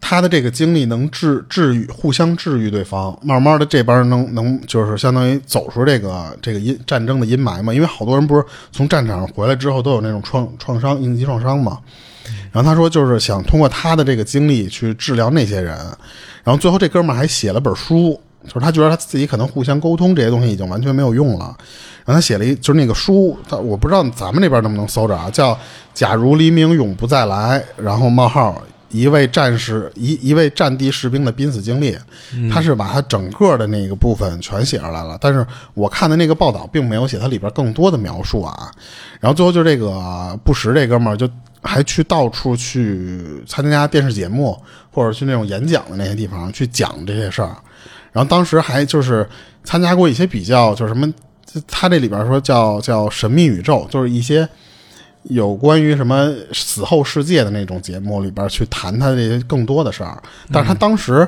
他的这个经历能治治愈，互相治愈对方，慢慢的这边能能就是相当于走出这个这个阴战争的阴霾嘛。因为好多人不是从战场上回来之后都有那种创创伤、应激创伤嘛。然后他说就是想通过他的这个经历去治疗那些人。然后最后这哥们儿还写了本书，就是他觉得他自己可能互相沟通这些东西已经完全没有用了。然后他写了一就是那个书，他我不知道咱们那边能不能搜着啊，叫《假如黎明永不再来》，然后冒号。一位战士，一一位战地士兵的濒死经历，他是把他整个的那个部分全写出来了。但是我看的那个报道并没有写他里边更多的描述啊。然后最后就这个布什这哥们儿就还去到处去参加电视节目或者去那种演讲的那些地方去讲这些事儿。然后当时还就是参加过一些比较，就是什么，他这里边说叫叫神秘宇宙，就是一些。有关于什么死后世界的那种节目里边去谈他这些更多的事儿，但是他当时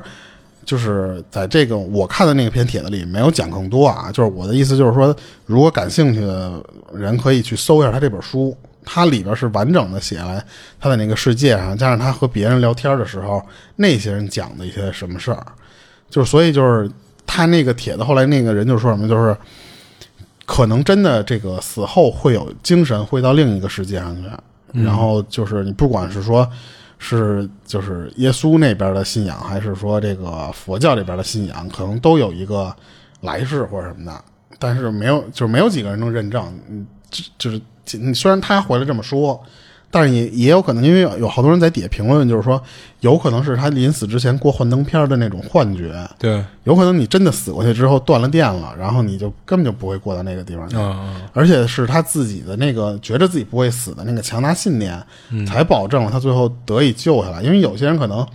就是在这个我看的那个篇帖子里没有讲更多啊，就是我的意思就是说，如果感兴趣的人可以去搜一下他这本书，它里边是完整的写来他在那个世界上，加上他和别人聊天的时候那些人讲的一些什么事儿，就是所以就是他那个帖子后来那个人就说什么就是。可能真的这个死后会有精神会到另一个世界上去，然后就是你不管是说，是就是耶稣那边的信仰，还是说这个佛教这边的信仰，可能都有一个来世或者什么的，但是没有就是没有几个人能认证。嗯，就是虽然他回来这么说。但是也也有可能，因为有好多人在底下评论，就是说，有可能是他临死之前过幻灯片的那种幻觉。对，有可能你真的死过去之后断了电了，然后你就根本就不会过到那个地方去。而且是他自己的那个觉着自己不会死的那个强大信念，才保证了他最后得以救下来。因为有些人可能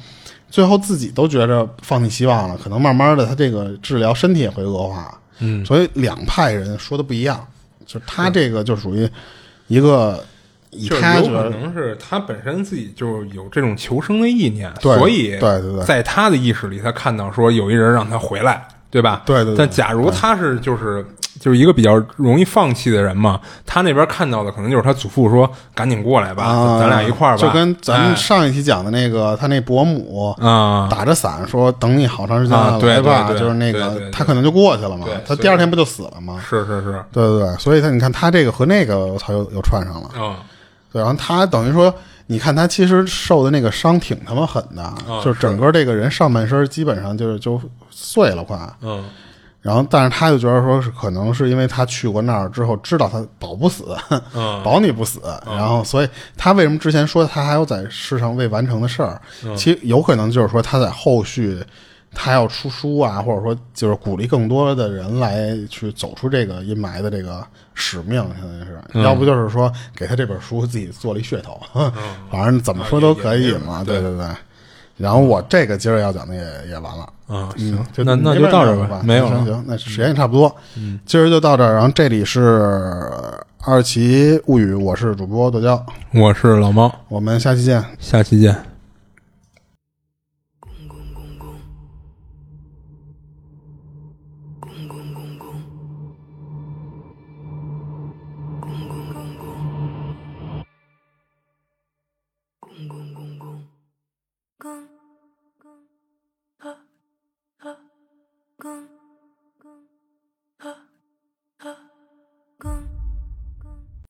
最后自己都觉着放弃希望了，可能慢慢的他这个治疗身体也会恶化。嗯，所以两派人说的不一样，就是他这个就属于一个。就是有可能是他本身自己就有这种求生的意念，所以对对对，在他的意识里，他看到说有一人让他回来，对吧？对对。但假如他是就是就是一个比较容易放弃的人嘛，他那边看到的可能就是他祖父说：“赶紧过来吧，咱俩一块儿吧。”就跟咱们上一期讲的那个，他那伯母啊，打着伞说：“等你好长时间来吧。”就是那个他可能就过去了嘛，他第二天不就死了吗？是是是，对对对，所以他你看他这个和那个他又又串上了啊。对，然后他等于说，你看他其实受的那个伤挺他妈狠的，就是整个这个人上半身基本上就是就碎了快。嗯，然后但是他就觉得说是可能是因为他去过那儿之后知道他保不死，<laughs> 保你不死，然后所以他为什么之前说他还有在世上未完成的事儿？其实有可能就是说他在后续。他要出书啊，或者说就是鼓励更多的人来去走出这个阴霾的这个使命，相当于是，要不就是说给他这本书自己做了一噱头，<laughs> 反正怎么说都可以嘛，对对对。然后我这个今儿要讲的也也完了啊，行，那那就到这儿吧，没有行行，那时间也差不多，嗯，今儿就到这儿。然后这里是二奇物语，我是主播剁椒，我是老猫，我们下期见，下期见。